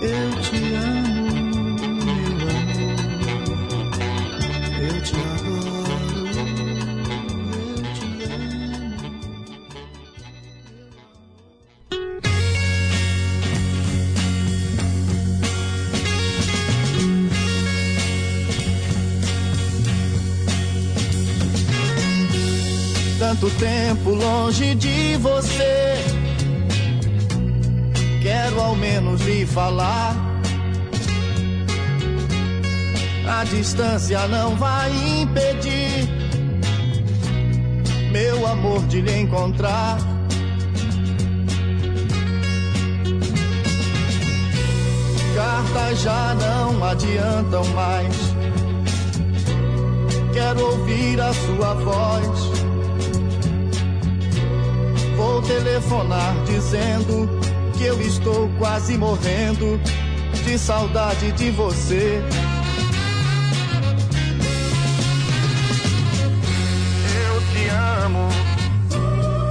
Eu te amo, meu amor. Eu te adoro. Eu te amo. Tanto tempo longe de você. Ao menos lhe falar. A distância não vai impedir meu amor de lhe encontrar. Cartas já não adiantam mais. Quero ouvir a sua voz. Vou telefonar dizendo que eu estou quase morrendo de saudade de você. Eu te amo,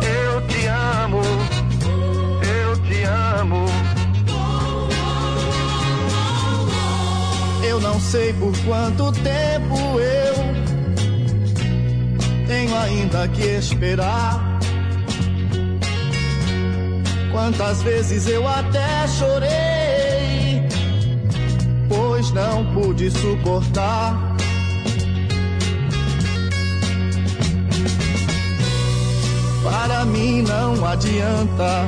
eu te amo, eu te amo. Eu não sei por quanto tempo eu tenho ainda que esperar. Quantas vezes eu até chorei, pois não pude suportar. Para mim não adianta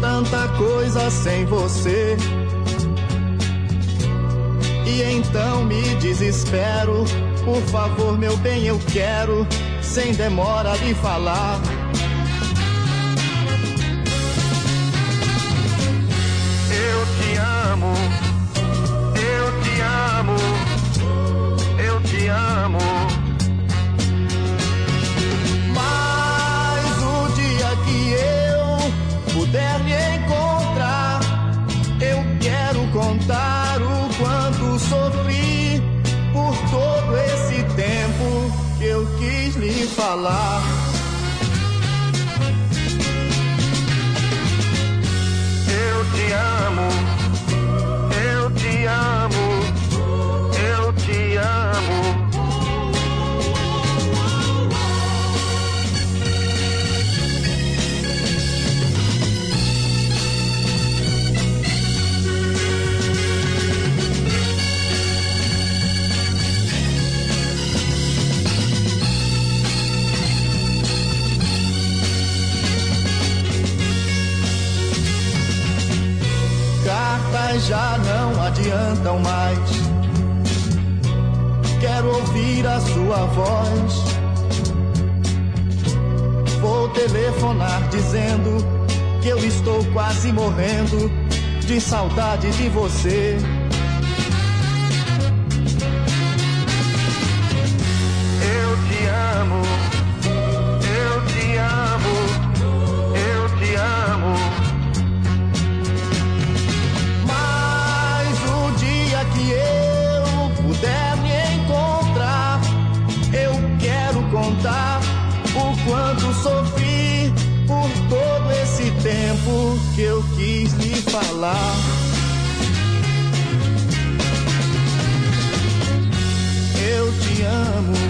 tanta coisa sem você. E então me desespero. Por favor, meu bem, eu quero, sem demora, lhe falar. Adiantam mais. Quero ouvir a sua voz. Vou telefonar dizendo que eu estou quase morrendo de saudade de você. Quanto sofri por todo esse tempo que eu quis lhe falar. Eu te amo,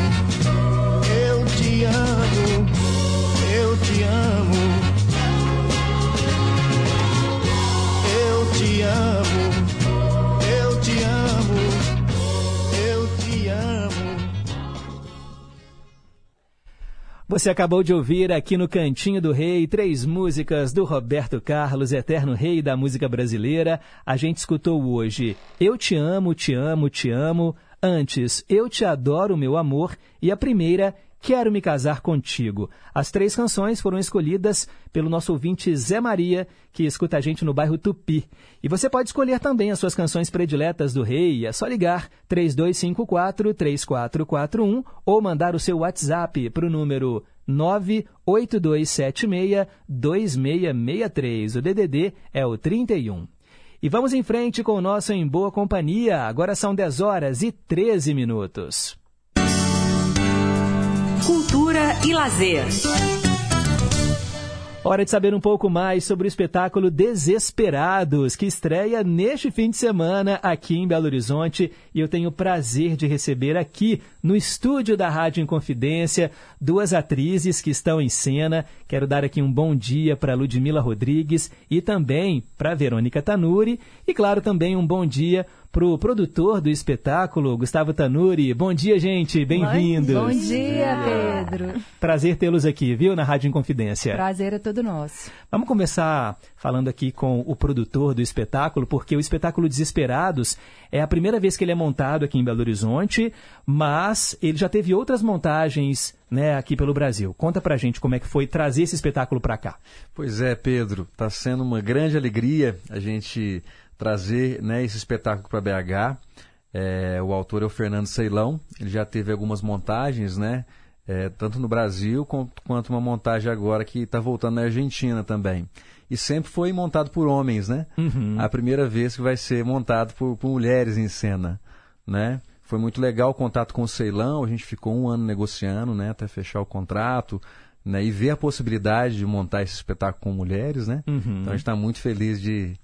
Você acabou de ouvir aqui no Cantinho do Rei três músicas do Roberto Carlos, eterno rei da música brasileira. A gente escutou hoje Eu Te Amo, Te Amo, Te Amo. Antes, Eu Te Adoro, Meu Amor. E a primeira, Quero Me Casar Contigo. As três canções foram escolhidas pelo nosso ouvinte Zé Maria, que escuta a gente no bairro Tupi. E você pode escolher também as suas canções prediletas do rei. É só ligar 3254-3441 ou mandar o seu WhatsApp para o número 98276-2663. O DDD é o 31. E vamos em frente com o nosso Em Boa Companhia. Agora são 10 horas e 13 minutos. Cultura e lazer. Hora de saber um pouco mais sobre o espetáculo Desesperados, que estreia neste fim de semana aqui em Belo Horizonte. E eu tenho o prazer de receber aqui no estúdio da Rádio Inconfidência duas atrizes que estão em cena. Quero dar aqui um bom dia para Ludmila Rodrigues e também para Verônica Tanuri. E, claro, também um bom dia para o produtor do espetáculo, Gustavo Tanuri. Bom dia, gente. Bem-vindos. Bom dia, Pedro. Prazer tê-los aqui, viu, na Rádio Inconfidência. Prazer é todo nosso. Vamos começar falando aqui com o produtor do espetáculo, porque o espetáculo Desesperados é a primeira vez que ele é montado aqui em Belo Horizonte, mas ele já teve outras montagens né, aqui pelo Brasil. Conta pra gente como é que foi trazer esse espetáculo para cá. Pois é, Pedro, está sendo uma grande alegria a gente trazer né, esse espetáculo para BH. É, o autor é o Fernando Ceilão, ele já teve algumas montagens, né? É, tanto no Brasil quanto, uma montagem agora que está voltando na Argentina também. E sempre foi montado por homens, né? Uhum. A primeira vez que vai ser montado por, por mulheres em cena, né? Foi muito legal o contato com o Ceilão, a gente ficou um ano negociando, né? Até fechar o contrato, né? E ver a possibilidade de montar esse espetáculo com mulheres, né? Uhum. Então a gente está muito feliz de,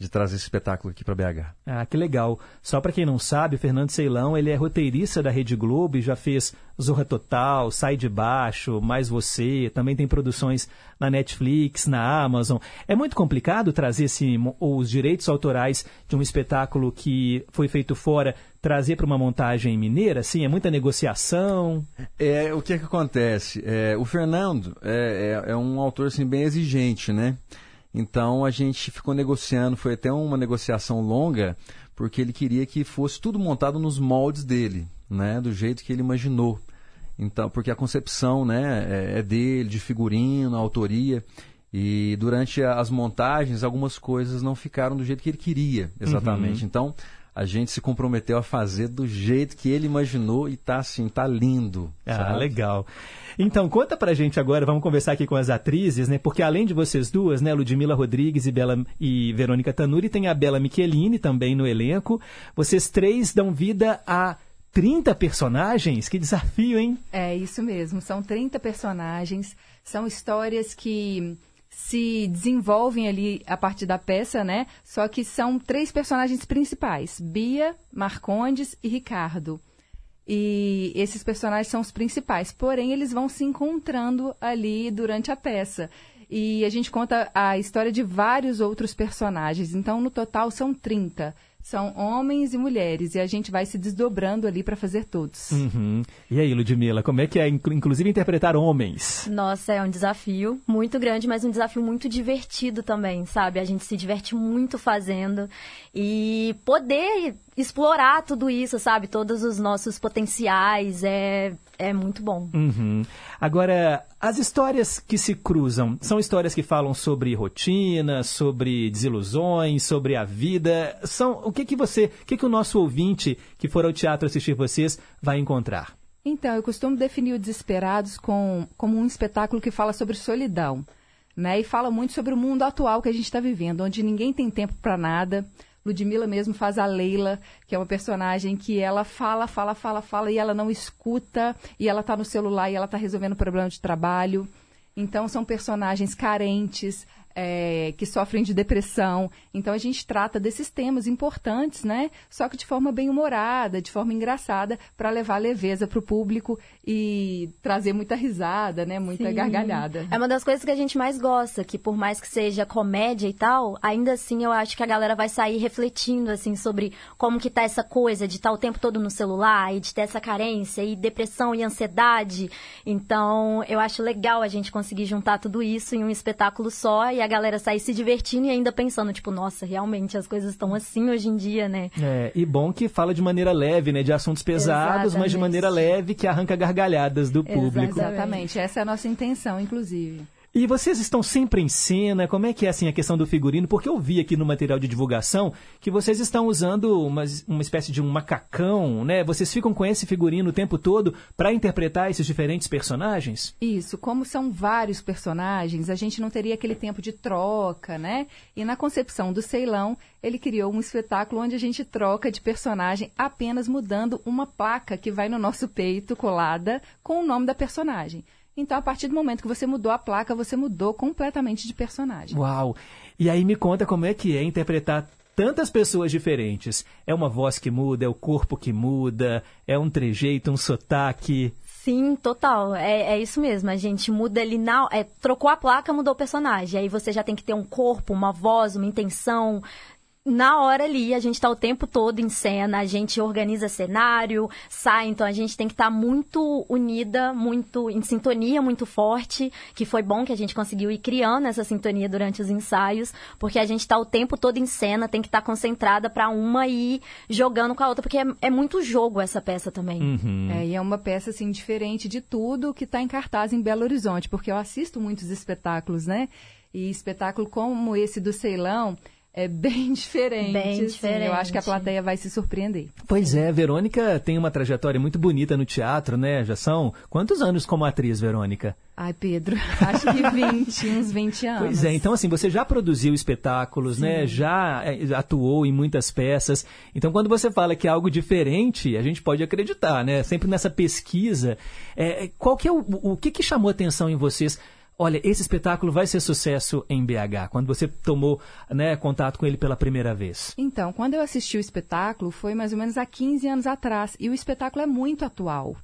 de trazer esse espetáculo aqui para BH. Ah, que legal. Só para quem não sabe, o Fernando Ceilão, ele é roteirista da Rede Globo e já fez Zorra Total, Sai de Baixo, Mais Você, também tem produções na Netflix, na Amazon. É muito complicado trazer esse, os direitos autorais de um espetáculo que foi feito fora, trazer para uma montagem mineira, assim, é muita negociação. É, o que é que acontece? É, o Fernando é, é, é um autor assim, bem exigente, né? Então a gente ficou negociando, foi até uma negociação longa, porque ele queria que fosse tudo montado nos moldes dele, né? Do jeito que ele imaginou. Então, porque a concepção, né, é, é dele, de figurino, autoria. E durante as montagens, algumas coisas não ficaram do jeito que ele queria, exatamente. Uhum. Então, a gente se comprometeu a fazer do jeito que ele imaginou e tá assim, tá lindo. Ah, sabe? legal. Então, conta pra gente agora, vamos conversar aqui com as atrizes, né? Porque além de vocês duas, né, Ludmila Rodrigues e, Bela, e Verônica Tanuri, tem a Bela Michelini também no elenco. Vocês três dão vida a 30 personagens? Que desafio, hein? É isso mesmo, são 30 personagens, são histórias que se desenvolvem ali a partir da peça, né? Só que são três personagens principais: Bia, Marcondes e Ricardo. E esses personagens são os principais, porém eles vão se encontrando ali durante a peça. E a gente conta a história de vários outros personagens. Então, no total, são 30 são homens e mulheres e a gente vai se desdobrando ali para fazer todos. Uhum. E aí, Ludmila, como é que é, inclusive, interpretar homens? Nossa, é um desafio muito grande, mas um desafio muito divertido também, sabe? A gente se diverte muito fazendo e poder explorar tudo isso, sabe? Todos os nossos potenciais é, é muito bom. Uhum. Agora, as histórias que se cruzam são histórias que falam sobre rotina, sobre desilusões, sobre a vida. São o que que você, o que que o nosso ouvinte que for ao teatro assistir vocês vai encontrar? Então, eu costumo definir o Desesperados com, como um espetáculo que fala sobre solidão, né? E fala muito sobre o mundo atual que a gente está vivendo, onde ninguém tem tempo para nada Ludmilla mesmo faz a Leila, que é uma personagem que ela fala, fala, fala, fala e ela não escuta, e ela está no celular e ela está resolvendo problema de trabalho. Então são personagens carentes, é, que sofrem de depressão. Então a gente trata desses temas importantes, né? Só que de forma bem humorada, de forma engraçada, para levar leveza para o público e trazer muita risada, né? Muita Sim. gargalhada. É uma das coisas que a gente mais gosta, que por mais que seja comédia e tal, ainda assim eu acho que a galera vai sair refletindo assim sobre como que tá essa coisa de estar tá o tempo todo no celular e de ter essa carência e depressão e ansiedade. Então eu acho legal a gente conseguir juntar tudo isso em um espetáculo só e a galera sair se divertindo e ainda pensando, tipo, nossa, realmente as coisas estão assim hoje em dia, né? É, e bom que fala de maneira leve, né? De assuntos pesados, Exatamente. mas de maneira leve que arranca gargalhadas do público. Exatamente, essa é a nossa intenção, inclusive. E vocês estão sempre em cena? Como é que é assim a questão do figurino? Porque eu vi aqui no material de divulgação que vocês estão usando uma, uma espécie de um macacão, né? Vocês ficam com esse figurino o tempo todo para interpretar esses diferentes personagens? Isso, como são vários personagens, a gente não teria aquele tempo de troca, né? E na concepção do Ceilão, ele criou um espetáculo onde a gente troca de personagem apenas mudando uma placa que vai no nosso peito colada com o nome da personagem. Então, a partir do momento que você mudou a placa, você mudou completamente de personagem. Uau! E aí me conta como é que é interpretar tantas pessoas diferentes. É uma voz que muda, é o corpo que muda, é um trejeito, um sotaque. Sim, total. É, é isso mesmo. A gente muda ali na. É, trocou a placa, mudou o personagem. Aí você já tem que ter um corpo, uma voz, uma intenção na hora ali, a gente está o tempo todo em cena, a gente organiza cenário, sai, então a gente tem que estar tá muito unida, muito em sintonia, muito forte, que foi bom que a gente conseguiu ir criando essa sintonia durante os ensaios, porque a gente está o tempo todo em cena, tem que estar tá concentrada para uma ir jogando com a outra, porque é, é muito jogo essa peça também. Uhum. É, e é uma peça, assim, diferente de tudo que está em cartaz em Belo Horizonte, porque eu assisto muitos espetáculos, né? E espetáculo como esse do Ceilão é bem diferente. Bem diferente. eu acho que a plateia vai se surpreender. Pois é, Verônica tem uma trajetória muito bonita no teatro, né? Já são quantos anos como atriz, Verônica? Ai, Pedro, acho que 20, uns 20 anos. Pois é, então assim, você já produziu espetáculos, né? Sim. né? Já é, atuou em muitas peças. Então, quando você fala que é algo diferente, a gente pode acreditar, né? Sempre nessa pesquisa. É, qual que é o, o que, que chamou atenção em vocês? Olha, esse espetáculo vai ser sucesso em BH, quando você tomou né, contato com ele pela primeira vez? Então, quando eu assisti o espetáculo, foi mais ou menos há 15 anos atrás, e o espetáculo é muito atual.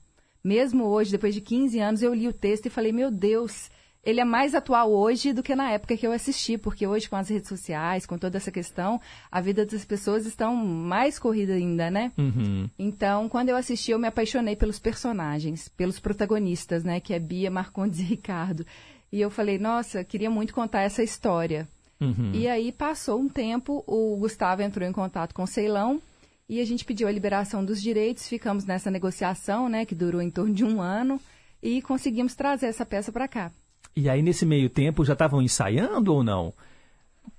Mesmo hoje, depois de 15 anos, eu li o texto e falei, meu Deus, ele é mais atual hoje do que na época que eu assisti, porque hoje com as redes sociais, com toda essa questão, a vida das pessoas estão mais corrida ainda, né? Uhum. Então, quando eu assisti, eu me apaixonei pelos personagens, pelos protagonistas, né? Que é Bia, Marcondes e Ricardo. E eu falei, nossa, queria muito contar essa história. Uhum. E aí passou um tempo, o Gustavo entrou em contato com o Ceilão e a gente pediu a liberação dos direitos, ficamos nessa negociação, né, que durou em torno de um ano, e conseguimos trazer essa peça para cá. E aí, nesse meio tempo, já estavam ensaiando ou não?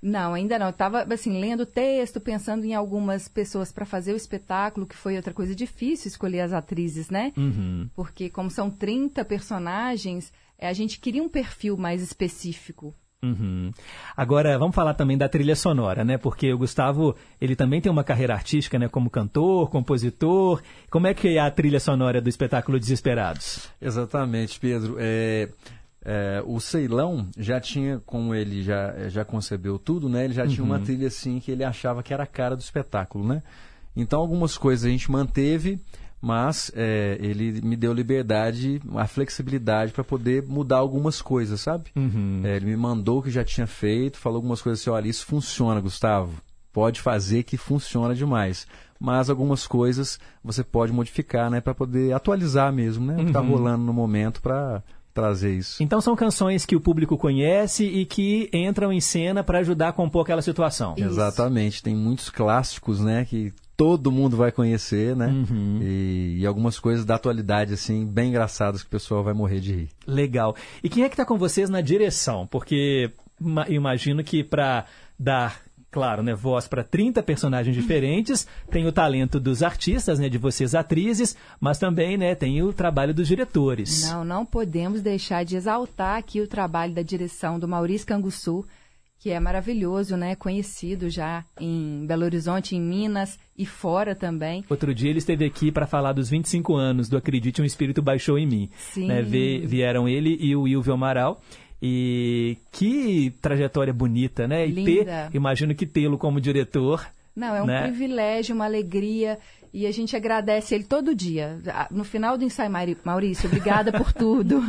Não, ainda não. Estava assim lendo o texto, pensando em algumas pessoas para fazer o espetáculo, que foi outra coisa difícil escolher as atrizes, né? Uhum. Porque como são 30 personagens, a gente queria um perfil mais específico Uhum. Agora, vamos falar também da trilha sonora, né? Porque o Gustavo, ele também tem uma carreira artística, né? Como cantor, compositor. Como é que é a trilha sonora do espetáculo Desesperados? Exatamente, Pedro. É, é, o Ceilão já tinha, como ele já, já concebeu tudo, né? Ele já uhum. tinha uma uhum. trilha assim que ele achava que era a cara do espetáculo, né? Então, algumas coisas a gente manteve mas é, ele me deu liberdade, a flexibilidade para poder mudar algumas coisas, sabe? Uhum. É, ele me mandou o que já tinha feito, falou algumas coisas assim, olha, isso funciona, Gustavo, pode fazer que funciona demais. Mas algumas coisas você pode modificar, né, para poder atualizar mesmo, né, o que está uhum. rolando no momento para trazer isso. Então são canções que o público conhece e que entram em cena para ajudar a compor aquela situação. Isso. Exatamente, tem muitos clássicos, né, que todo mundo vai conhecer, né? Uhum. E, e, algumas coisas da atualidade, assim, bem engraçadas que o pessoal vai morrer de rir. Legal. E quem é que está com vocês na direção? Porque imagino que para dar claro, né, voz para 30 personagens diferentes, tem o talento dos artistas, né, de vocês atrizes, mas também, né, tem o trabalho dos diretores. Não, não podemos deixar de exaltar aqui o trabalho da direção do Maurício Canguçu, que é maravilhoso, né? Conhecido já em Belo Horizonte, em Minas e fora também. Outro dia ele esteve aqui para falar dos 25 anos do Acredite, um Espírito Baixou em Mim. Sim. Né? vieram ele e o Wilvio Amaral. E que trajetória bonita, né? E Linda. ter, imagino que tê-lo como diretor. Não, é um né? privilégio, uma alegria. E a gente agradece ele todo dia. No final do ensaio, Maurício, obrigada por tudo.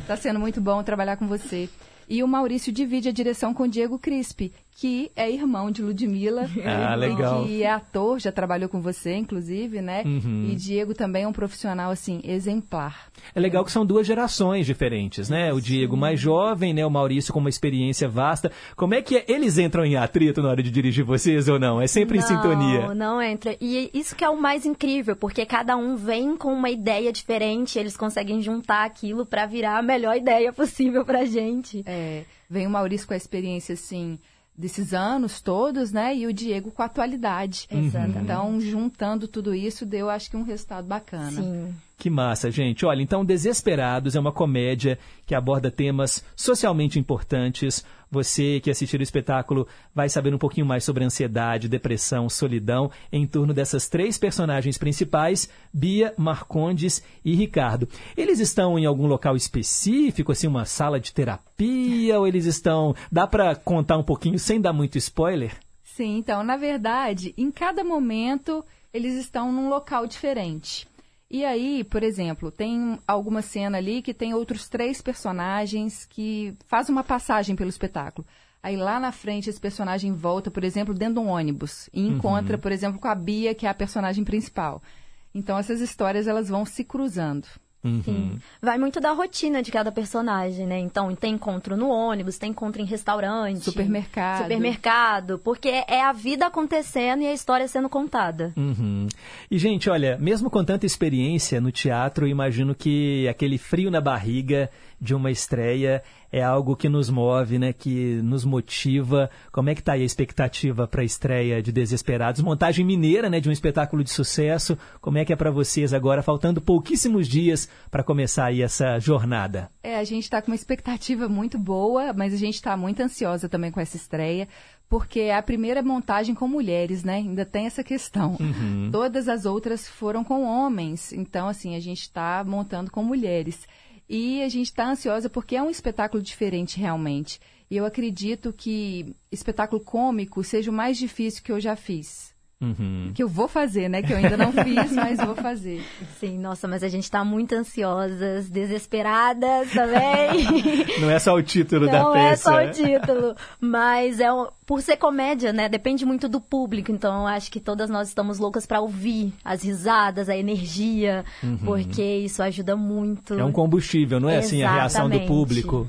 Está sendo muito bom trabalhar com você. E o Maurício divide a direção com Diego Crispi, que é irmão de Ludmilla. Ah, legal. Que é ator, já trabalhou com você, inclusive, né? Uhum. E Diego também é um profissional, assim, exemplar. É legal que são duas gerações diferentes, né? O Diego mais jovem, né? O Maurício com uma experiência vasta. Como é que é? Eles entram em atrito na hora de dirigir vocês ou não? É sempre não, em sintonia? Não, não entra. E isso que é o mais incrível, porque cada um vem com uma ideia diferente, eles conseguem juntar aquilo para virar a melhor ideia possível pra gente. É, vem o Maurício com a experiência, assim desses anos todos, né? E o Diego com a atualidade. Exatamente. Então, juntando tudo isso, deu, acho que, um resultado bacana. Sim. Que massa, gente. Olha, então Desesperados é uma comédia que aborda temas socialmente importantes. Você que assistir o espetáculo vai saber um pouquinho mais sobre ansiedade, depressão, solidão em torno dessas três personagens principais, Bia, Marcondes e Ricardo. Eles estão em algum local específico, assim, uma sala de terapia, ou eles estão... Dá para contar um pouquinho sem dar muito spoiler? Sim, então, na verdade, em cada momento eles estão num local diferente. E aí, por exemplo, tem alguma cena ali que tem outros três personagens que faz uma passagem pelo espetáculo. Aí lá na frente esse personagem volta, por exemplo, dentro de um ônibus e uhum. encontra, por exemplo, com a Bia, que é a personagem principal. Então essas histórias elas vão se cruzando. Uhum. Sim. Vai muito da rotina de cada personagem, né? Então, tem encontro no ônibus, tem encontro em restaurante. Supermercado. Supermercado. Porque é a vida acontecendo e a história sendo contada. Uhum. E, gente, olha, mesmo com tanta experiência no teatro, imagino que aquele frio na barriga de uma estreia é algo que nos move, né, que nos motiva. Como é que está aí a expectativa para a estreia de Desesperados? Montagem mineira, né, de um espetáculo de sucesso. Como é que é para vocês agora, faltando pouquíssimos dias para começar aí essa jornada? É, a gente está com uma expectativa muito boa, mas a gente está muito ansiosa também com essa estreia porque é a primeira montagem com mulheres, né? Ainda tem essa questão. Uhum. Todas as outras foram com homens, então assim a gente está montando com mulheres. E a gente está ansiosa porque é um espetáculo diferente realmente. E eu acredito que espetáculo cômico seja o mais difícil que eu já fiz. Uhum. Que eu vou fazer, né? Que eu ainda não fiz, mas vou fazer. Sim, nossa, mas a gente tá muito ansiosas, desesperadas também. Não é só o título não da peça. Não é só o título, mas é um, por ser comédia, né? Depende muito do público, então eu acho que todas nós estamos loucas para ouvir as risadas, a energia, uhum. porque isso ajuda muito. É um combustível, não é Exatamente. assim a reação do público.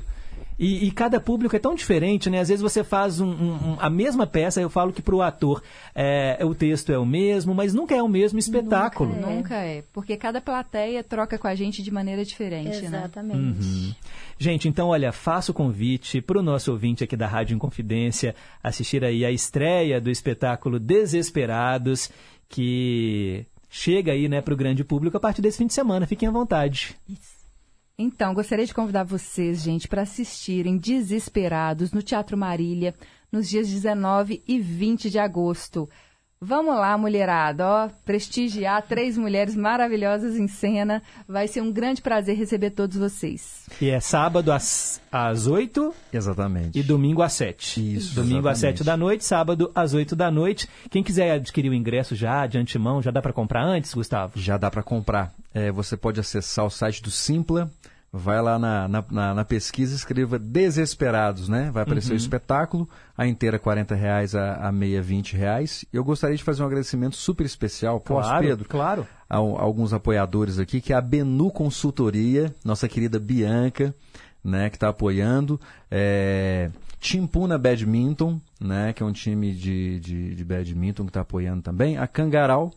E, e, cada público é tão diferente, né? Às vezes você faz um, um, a mesma peça, eu falo que para o ator é, o texto é o mesmo, mas nunca é o mesmo espetáculo. Nunca é, nunca é porque cada plateia troca com a gente de maneira diferente, né? Exatamente. né? Uhum. Gente, então, olha, faço o convite para o nosso ouvinte aqui da Rádio Inconfidência assistir aí a estreia do espetáculo Desesperados, que chega aí, né, para o grande público a partir desse fim de semana. Fiquem à vontade. Isso. Então, gostaria de convidar vocês, gente, para assistirem Desesperados no Teatro Marília nos dias 19 e 20 de agosto. Vamos lá, mulherada, ó, prestigiar três mulheres maravilhosas em cena. Vai ser um grande prazer receber todos vocês. E é sábado às, às 8 Exatamente. e domingo às 7. Isso, Domingo às exatamente. 7 da noite, sábado às 8 da noite. Quem quiser adquirir o ingresso já de antemão, já dá para comprar antes, Gustavo? Já dá para comprar. É, você pode acessar o site do Simpla, vai lá na, na, na- pesquisa e escreva Desesperados, né? Vai aparecer Uhum. o espetáculo, a inteira 40 reais, a, a meia 20 reais. Eu gostaria de fazer um agradecimento super especial, posso, Claro, Pedro? claro. A, a alguns apoiadores aqui, que é a Benu Consultoria, nossa querida Bianca, né, que está apoiando. É, Timpuna Badminton, né, que é um time de, de, de badminton que está apoiando também. A Cangaral,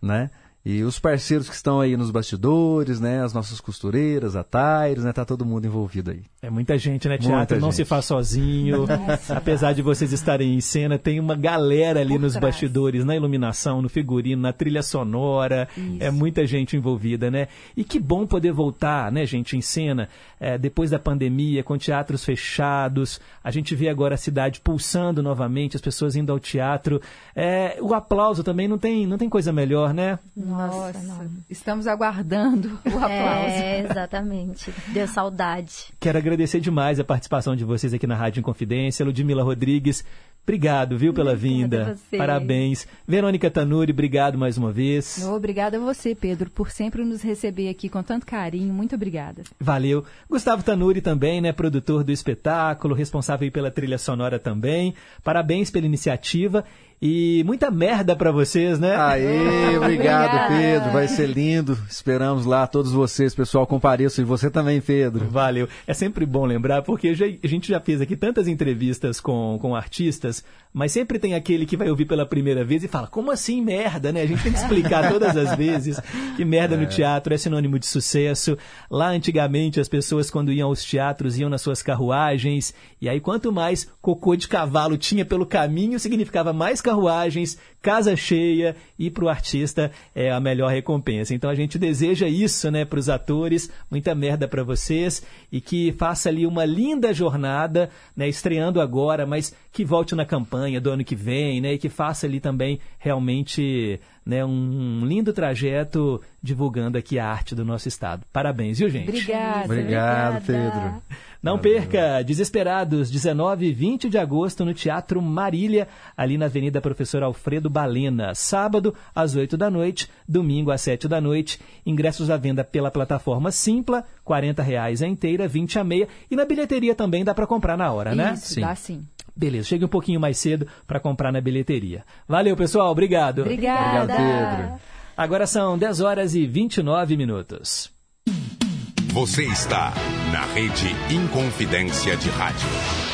né? E os parceiros que estão aí nos bastidores, né? As nossas costureiras, a Taires, né? Tá todo mundo envolvido aí. É muita gente, né? Muita Teatro não gente. se faz sozinho. Nossa. Apesar de vocês estarem em cena, tem uma galera ali nos bastidores, na iluminação, no figurino, na trilha sonora. É muita gente envolvida, né? E que bom poder voltar, né, gente, em cena, é, depois da pandemia, com teatros fechados. A gente vê agora a cidade pulsando novamente, as pessoas indo ao teatro. É, o aplauso também não tem, não tem coisa melhor, né? Nossa, estamos aguardando o aplauso. É, exatamente. Deu saudade. Quero agradecer demais a participação de vocês aqui na Rádio Inconfidência. Ludmila Rodrigues, obrigado, viu, pela vinda. você. Parabéns. Verônica Tanuri, obrigado mais uma vez. Obrigada a você, Pedro, por sempre nos receber aqui com tanto carinho. Muito obrigada. Valeu. Gustavo Tanuri também, né, produtor do espetáculo, responsável pela trilha sonora também. Parabéns pela iniciativa e muita merda pra vocês, né? Aê, obrigado, Pedro. Vai ser lindo. Esperamos lá todos vocês, pessoal, compareçam. E você também, Pedro. Valeu. É sempre bom lembrar, porque já- a gente já fez aqui tantas entrevistas com, com artistas, mas sempre tem aquele que vai ouvir pela primeira vez e fala, como assim merda, né? A gente tem que explicar todas as vezes que merda no teatro é sinônimo de sucesso. Lá antigamente as pessoas quando iam aos teatros iam nas suas carruagens, e aí quanto mais cocô de cavalo tinha pelo caminho, significava mais carruagens, casa cheia, e para o artista é a melhor recompensa. Então a gente deseja isso, né, para os atores, muita merda para vocês e que faça ali uma linda jornada, né, estreando agora, mas que volte na campanha do ano que vem, né, e que faça ali também realmente, né, um lindo trajeto divulgando aqui a arte do nosso estado. Parabéns, viu, gente? Obrigada. Obrigado, Pedro. Não perca, Desesperados, 19 e 20 de agosto no Teatro Marília, ali na Avenida Professor Alfredo Balena. Sábado, às 8 da noite, domingo, às 7 da noite. Ingressos à venda pela plataforma Simpla, 40 reais a inteira, 20 a meia. E na bilheteria também dá para comprar na hora, né? Isso, dá sim. Beleza, chegue um pouquinho mais cedo para comprar na bilheteria. Valeu, pessoal, obrigado. Obrigada. Obrigado, Pedro. Agora são 10 horas e 29 minutos. Você está na rede Inconfidência de Rádio.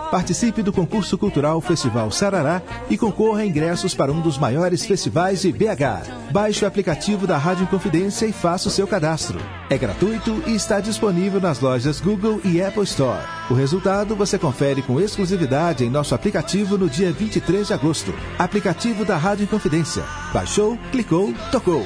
Participe do concurso cultural Festival Sarará e concorra a ingressos para um dos maiores festivais de BH. Baixe o aplicativo da Rádio Confidência e faça o seu cadastro. É gratuito e está disponível nas lojas Google e Apple Store. O resultado você confere com exclusividade em nosso aplicativo no dia 23 de agosto. Aplicativo da Rádio Confidência. Baixou, clicou, tocou.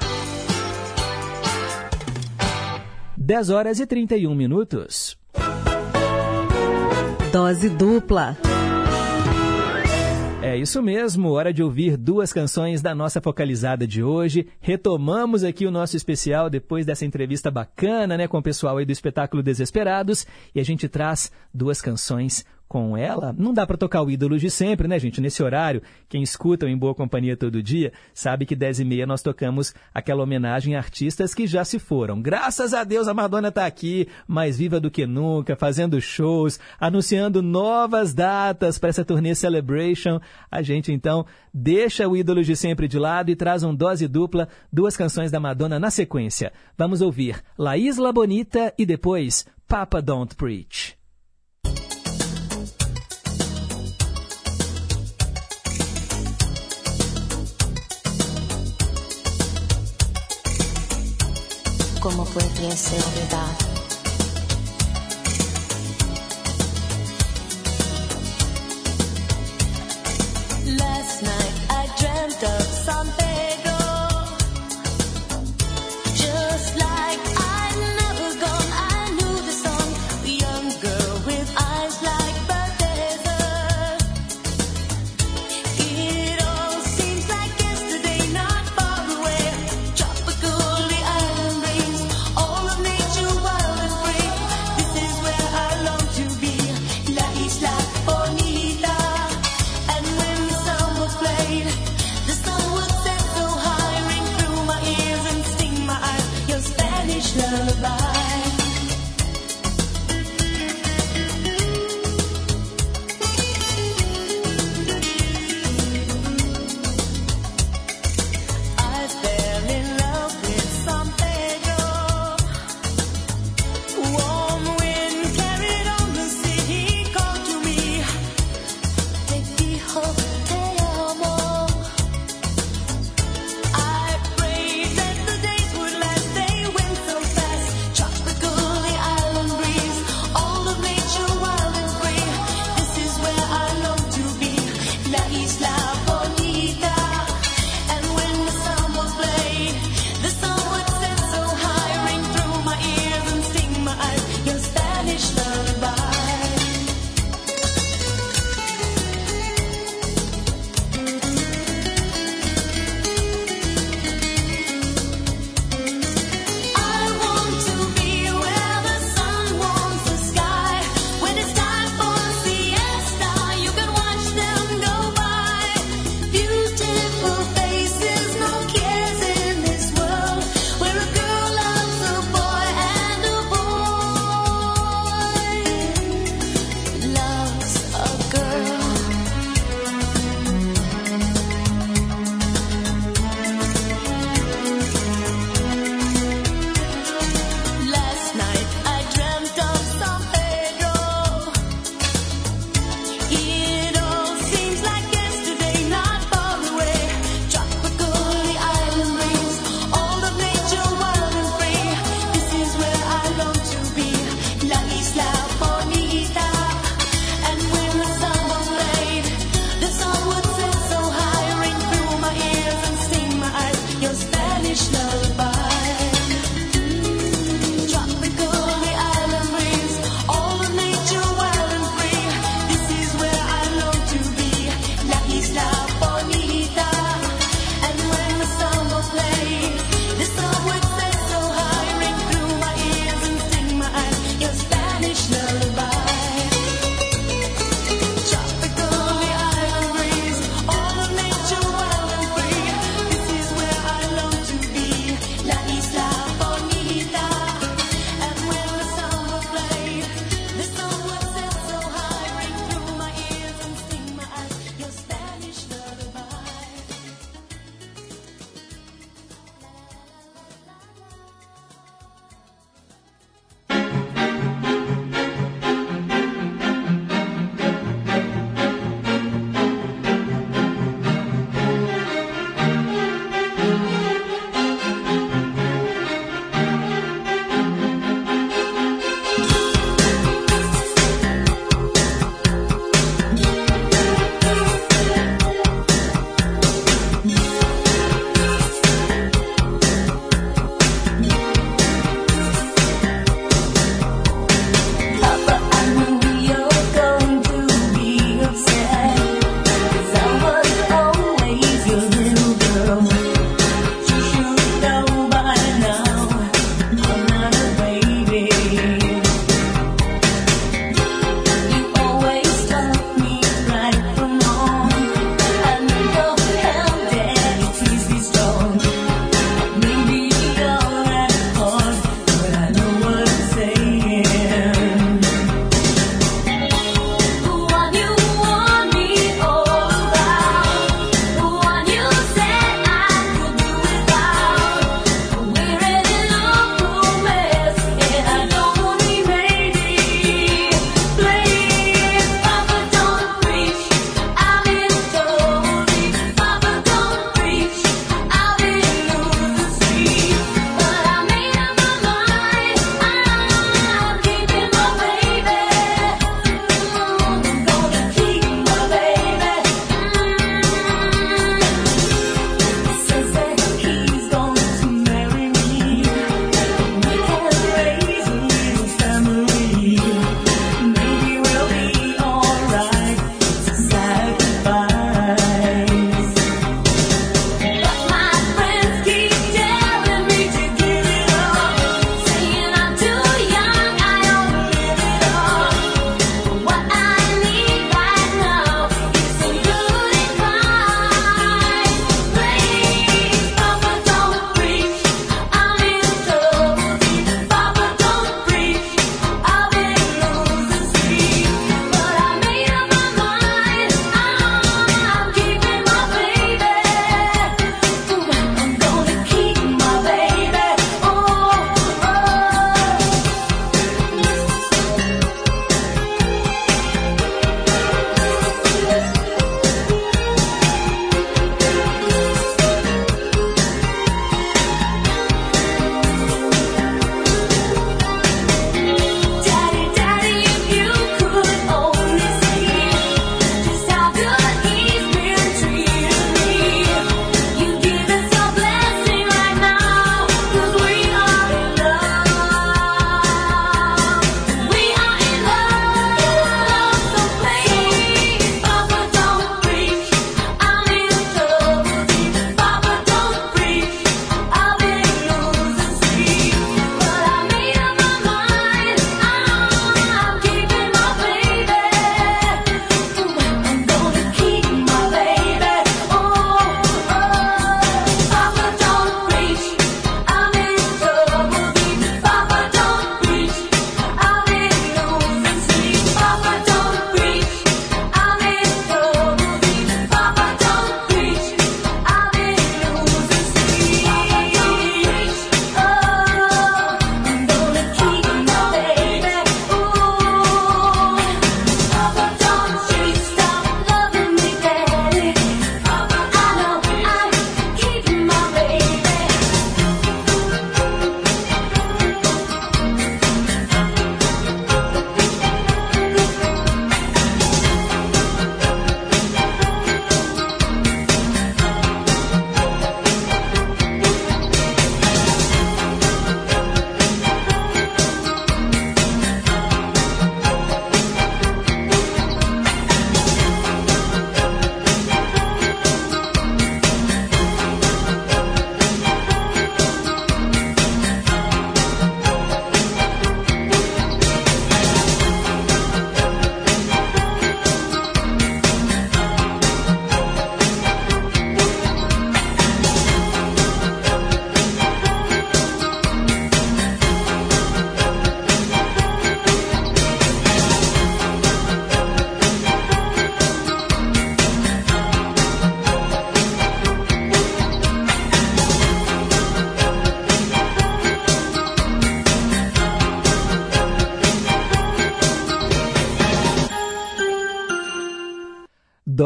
10 horas e 31 minutos. Dose dupla. É isso mesmo, hora de ouvir duas canções da nossa focalizada de hoje. Retomamos aqui o nosso especial depois dessa entrevista bacana, né, com o pessoal aí do espetáculo Desesperados, e a gente traz duas canções com ela. Não dá para tocar o ídolo de sempre, né, gente? Nesse horário, quem escuta Em Boa Companhia todo dia sabe que 10 e meia nós tocamos aquela homenagem a artistas que já se foram. Graças a Deus a Madonna está aqui, mais viva do que nunca, fazendo shows, anunciando novas datas para essa turnê Celebration. A gente então deixa o ídolo de sempre de lado e traz um dose dupla, duas canções da Madonna na sequência. Vamos ouvir La Isla Bonita e depois Papa Don't Preach. ¿Cómo pudiese olvidar? Last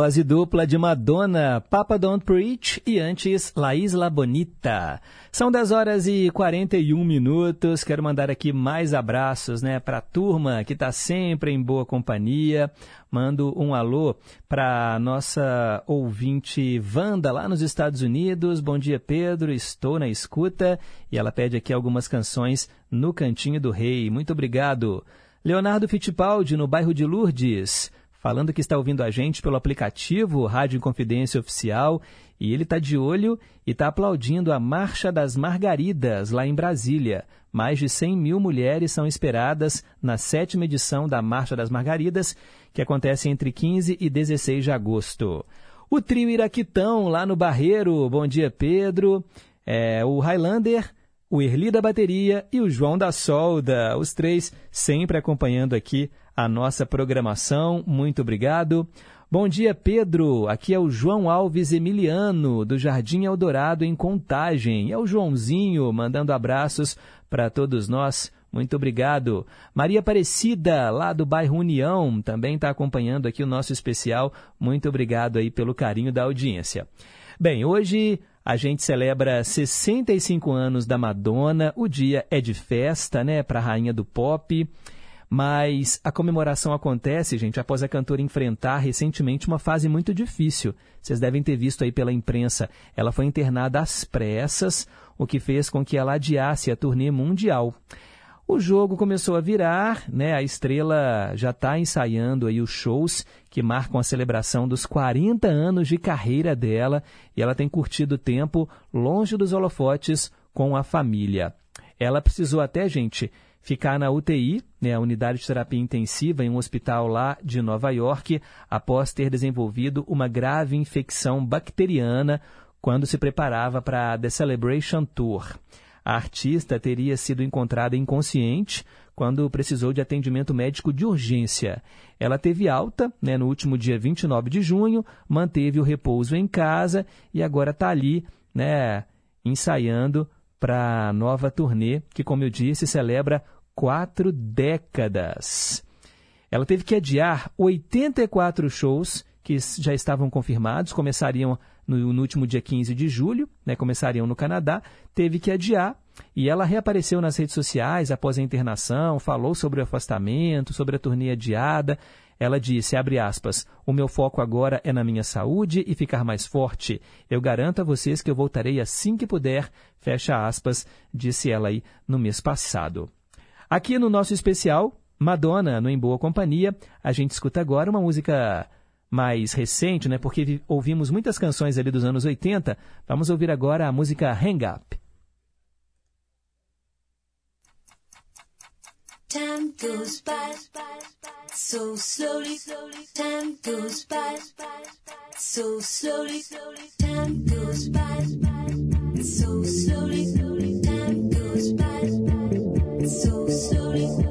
Dose dupla de Madonna, Papa Don't Preach e antes La Isla Bonita. São 10 horas e 41 minutos. Quero mandar aqui mais abraços, né, para a turma que está sempre em boa companhia. Mando um alô para nossa ouvinte Wanda lá nos Estados Unidos. Bom dia, Pedro. Estou na escuta e ela pede aqui algumas canções no Cantinho do Rei. Muito obrigado. Leonardo Fittipaldi no bairro de Lourdes falando que está ouvindo a gente pelo aplicativo Rádio Confidência Oficial e ele está de olho e está aplaudindo a Marcha das Margaridas lá em Brasília. Mais de 100 mil mulheres são esperadas na sétima edição da Marcha das Margaridas, que acontece entre 15 e 16 de agosto. O trio Iraquitão lá no Barreiro, bom dia Pedro, é, o Highlander, o Erli da bateria e o João da Solda, os três sempre acompanhando aqui a nossa programação. Muito obrigado. Bom dia, Pedro. Aqui é o João Alves Emiliano, do Jardim Eldorado, em Contagem. É o Joãozinho mandando abraços para todos nós. Muito obrigado. Maria Aparecida, lá do bairro União, também está acompanhando aqui o nosso especial. Muito obrigado aí pelo carinho da audiência. Bem, hoje a gente celebra 65 anos da Madonna. O dia é de festa, né, para a rainha do pop. Mas a comemoração acontece, gente, após a cantora enfrentar recentemente uma fase muito difícil. Vocês devem ter visto aí pela imprensa. Ela foi internada às pressas, o que fez com que ela adiasse a turnê mundial. O jogo começou a virar, né? A estrela já está ensaiando aí os shows que marcam a celebração dos 40 anos de carreira dela e ela tem curtido o tempo longe dos holofotes com a família. Ela precisou até, gente, ficar na UTI, né, a unidade de terapia intensiva, em um hospital lá de Nova York, após ter desenvolvido uma grave infecção bacteriana quando se preparava para a The Celebration Tour. A artista teria sido encontrada inconsciente quando precisou de atendimento médico de urgência. Ela teve alta né, no último dia 29 de junho, manteve o repouso em casa e agora está ali né, ensaiando para a nova turnê, que, como eu disse, celebra quatro décadas. Ela teve que adiar 84 shows que já estavam confirmados, começariam no, no, último dia 15 de julho, né, começariam no Canadá, teve que adiar e ela reapareceu nas redes sociais após a internação, falou sobre o afastamento, sobre a turnê adiada. Ela disse, abre aspas, o meu foco agora é na minha saúde e ficar mais forte. Eu garanto a vocês que eu voltarei assim que puder, fecha aspas, disse ela aí no mês passado. Aqui no nosso especial, Madonna, no Em Boa Companhia, a gente escuta agora uma música mais recente, né? Porque ouvimos muitas canções ali dos anos 80. Vamos ouvir agora a música Hang Up. Time goes by so slowly. Time goes by so slowly. Time goes by so slowly. Time goes by so slowly.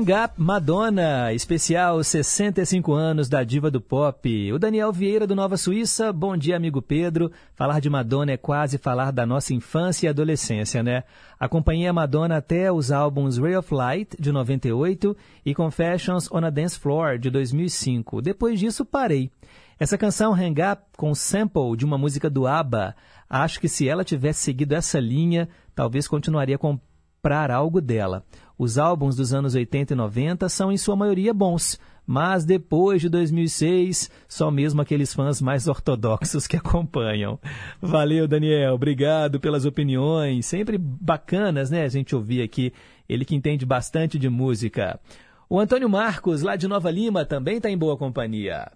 Rang Up Madonna, especial 65 anos da diva do pop. O Daniel Vieira do Nova Suíça, bom dia amigo Pedro. Falar de Madonna é quase falar da nossa infância e adolescência, né? Acompanhei a Madonna até os álbuns Ray of Light de 98 e Confessions on a Dance Floor de 2005. Depois disso parei. Essa canção Hang Up com sample de uma música do ABBA, acho que se ela tivesse seguido essa linha, talvez continuaria a comprar algo dela. Os álbuns dos anos 80 e 90 são em sua maioria bons, mas depois de 2006, só mesmo aqueles fãs mais ortodoxos que acompanham. Valeu, Daniel, obrigado pelas opiniões, sempre bacanas, né, a gente ouvir aqui, ele que entende bastante de música. O Antônio Marcos, lá de Nova Lima, também está em boa companhia.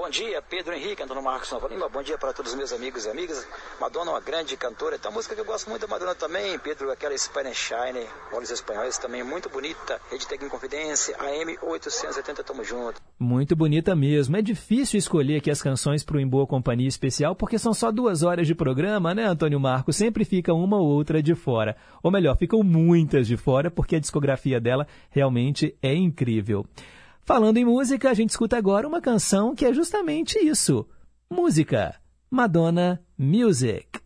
Bom dia, Pedro Henrique, Antônio Marcos Nova Lima. Bom dia para todos os meus amigos e amigas. Madonna é uma grande cantora. Tem uma música que eu gosto muito da Madonna também, Pedro, aquela Spanish Shine, Olhos Espanhóis também, muito bonita. Rede Tec em Confidência, AM 880, tamo junto. Muito bonita mesmo. É difícil escolher aqui as canções para o Em Boa Companhia especial, porque são só duas horas de programa, né, Antônio Marcos? Sempre fica uma ou outra de fora. Ou melhor, ficam muitas de fora, porque a discografia dela realmente é incrível. Falando em música, a gente escuta agora uma canção que é justamente isso: música. Madonna Music.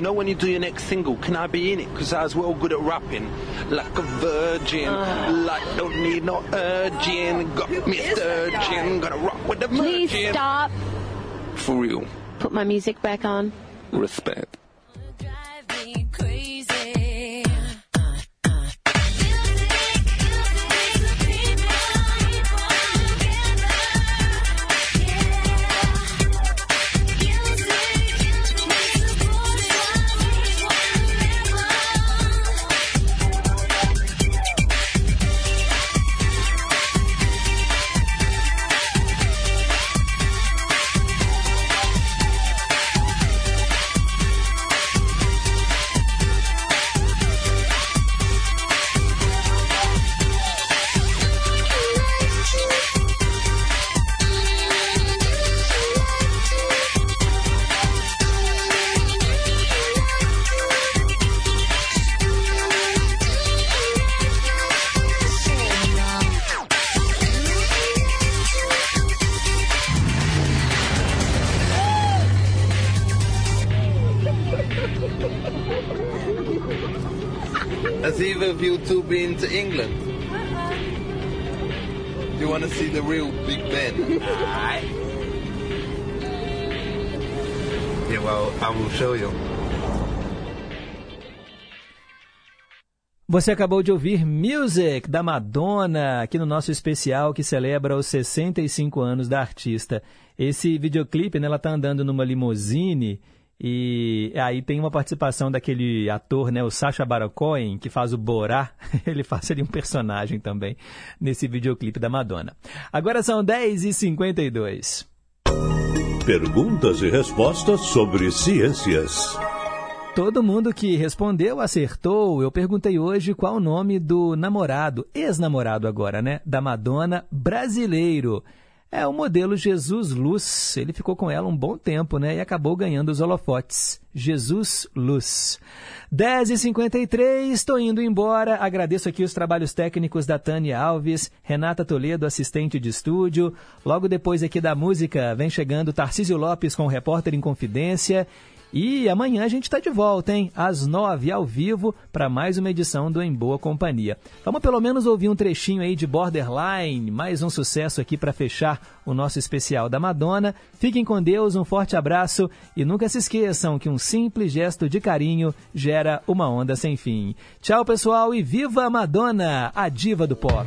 You know when you do your next single, can I be in it? Because I was well good at rapping. Like a virgin, ah. like don't need no urging. Ah. Got me sturgeon, gonna rock with the Please virgin. stop. For real. Put my music back on. Respect. To England? Do you want to see the real Big Ben? Yeah, well, I will show you. Você acabou de ouvir Music da Madonna aqui no nosso especial que celebra os 65 anos da artista. Esse videoclipe, né, ela tá andando numa limusine e aí tem uma participação daquele ator, né, o Sacha Baron Cohen, que faz o Borá. Ele faz ali um personagem também nesse videoclipe da Madonna. Agora são 10h52. Perguntas e respostas sobre ciências. Todo mundo que respondeu acertou. Eu perguntei hoje qual o nome do namorado, ex-namorado agora, né? Da Madonna brasileiro. É o modelo Jesus Luz. Ele ficou com ela um bom tempo, né? E acabou ganhando os holofotes. Jesus Luz. 10h53, estou indo embora. Agradeço aqui os trabalhos técnicos da Tânia Alves, Renata Toledo, assistente de estúdio. Logo depois aqui da música, vem chegando Tarcísio Lopes com o Repórter em Confidência. E amanhã a gente está de volta, hein? Às nove, ao vivo, para mais uma edição do Em Boa Companhia. Vamos pelo menos ouvir um trechinho aí de Borderline, mais um sucesso aqui para fechar o nosso especial da Madonna. Fiquem com Deus, um forte abraço e nunca se esqueçam que um simples gesto de carinho gera uma onda sem fim. Tchau, pessoal, e viva a Madonna, a diva do pop!